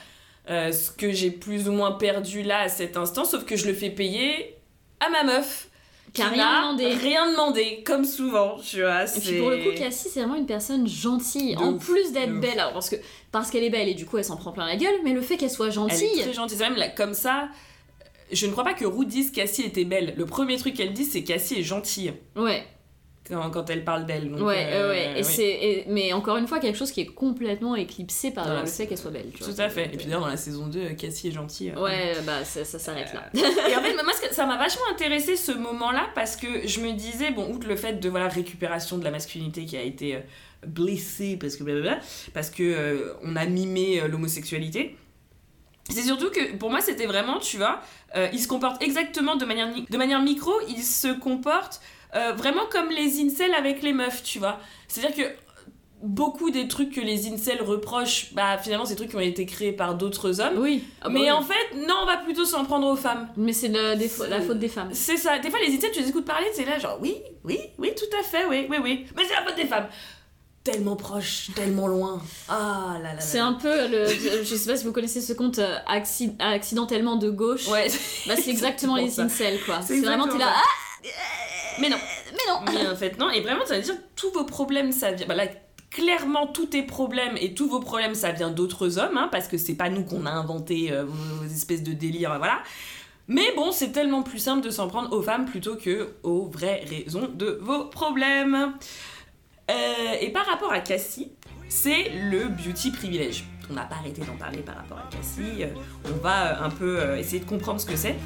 euh, ce que j'ai plus ou moins perdu là à cet instant, sauf que je le fais payer à ma meuf. Qui n'a rien demandé. Rien demandé, comme souvent, tu vois. Et puis pour le coup, Cassie, c'est vraiment une personne gentille. en ouf, plus d'être belle, alors parce que parce qu'elle est belle et du coup elle s'en prend plein la gueule, mais le fait qu'elle soit Elle gentille. est très gentille. C'est même là, comme ça. Je ne crois pas que Ruth dise Cassie était belle. Le premier truc qu'elle dit, c'est Cassie est gentille. Ouais, Quand, quand elle parle d'elle. ouais, euh, ouais, ouais. Et oui. c'est, et- mais encore une fois, quelque chose qui est complètement éclipsé par Voilà, le fait qu'elle soit belle. Tu Tout vois. à fait. Et puis d'ailleurs, dans la saison 2, Cassie est gentille. Ouais, bah ça, ça s'arrête là. Et en fait, moi, ça m'a vachement intéressé ce moment-là parce que je me disais, bon, outre le fait de voilà récupération de la masculinité qui a été euh, blessée parce que blablabla, parce que euh, on a mimé euh, l'homosexualité. C'est surtout que pour moi c'était vraiment, tu vois, euh, il se comporte exactement de manière, ni- de manière micro, il se comporte euh, vraiment comme les incels avec les meufs, tu vois. C'est-à-dire que beaucoup des trucs que les incels reprochent, bah finalement c'est des trucs qui ont été créés par d'autres hommes. Oui. Ah bah mais oui. en fait, non, on va plutôt s'en prendre aux femmes. Mais c'est la faute des femmes. C'est ça. Des fois, les incels, tu les écoutes parler, c'est là, genre, oui, oui, oui, tout à fait, oui, oui, oui. Mais c'est la faute des femmes. Tellement proche, tellement loin. Ah là là là. C'est un peu le. Je sais pas si vous connaissez ce conte euh, acci- accidentellement de gauche. Ouais. Bah, c'est exactement les ça. incels quoi. C'est vraiment, t'es exactement là. Ah Mais non. Mais non Mais en fait, non. Et vraiment, ça veut dire tous vos problèmes, ça vient. Bah là, clairement, tous tes problèmes et tous vos problèmes, ça vient d'autres hommes, hein, parce que c'est pas nous qu'on a inventé euh, vos, espèces de délires, voilà. Mais bon, c'est tellement plus simple de s'en prendre aux femmes plutôt que aux vraies raisons de vos problèmes. Euh, et par rapport à Cassie, c'est le beauty privilège. On n'a pas arrêté d'en parler par rapport à Cassie. euh, on va euh, un peu euh, essayer de comprendre ce que c'est.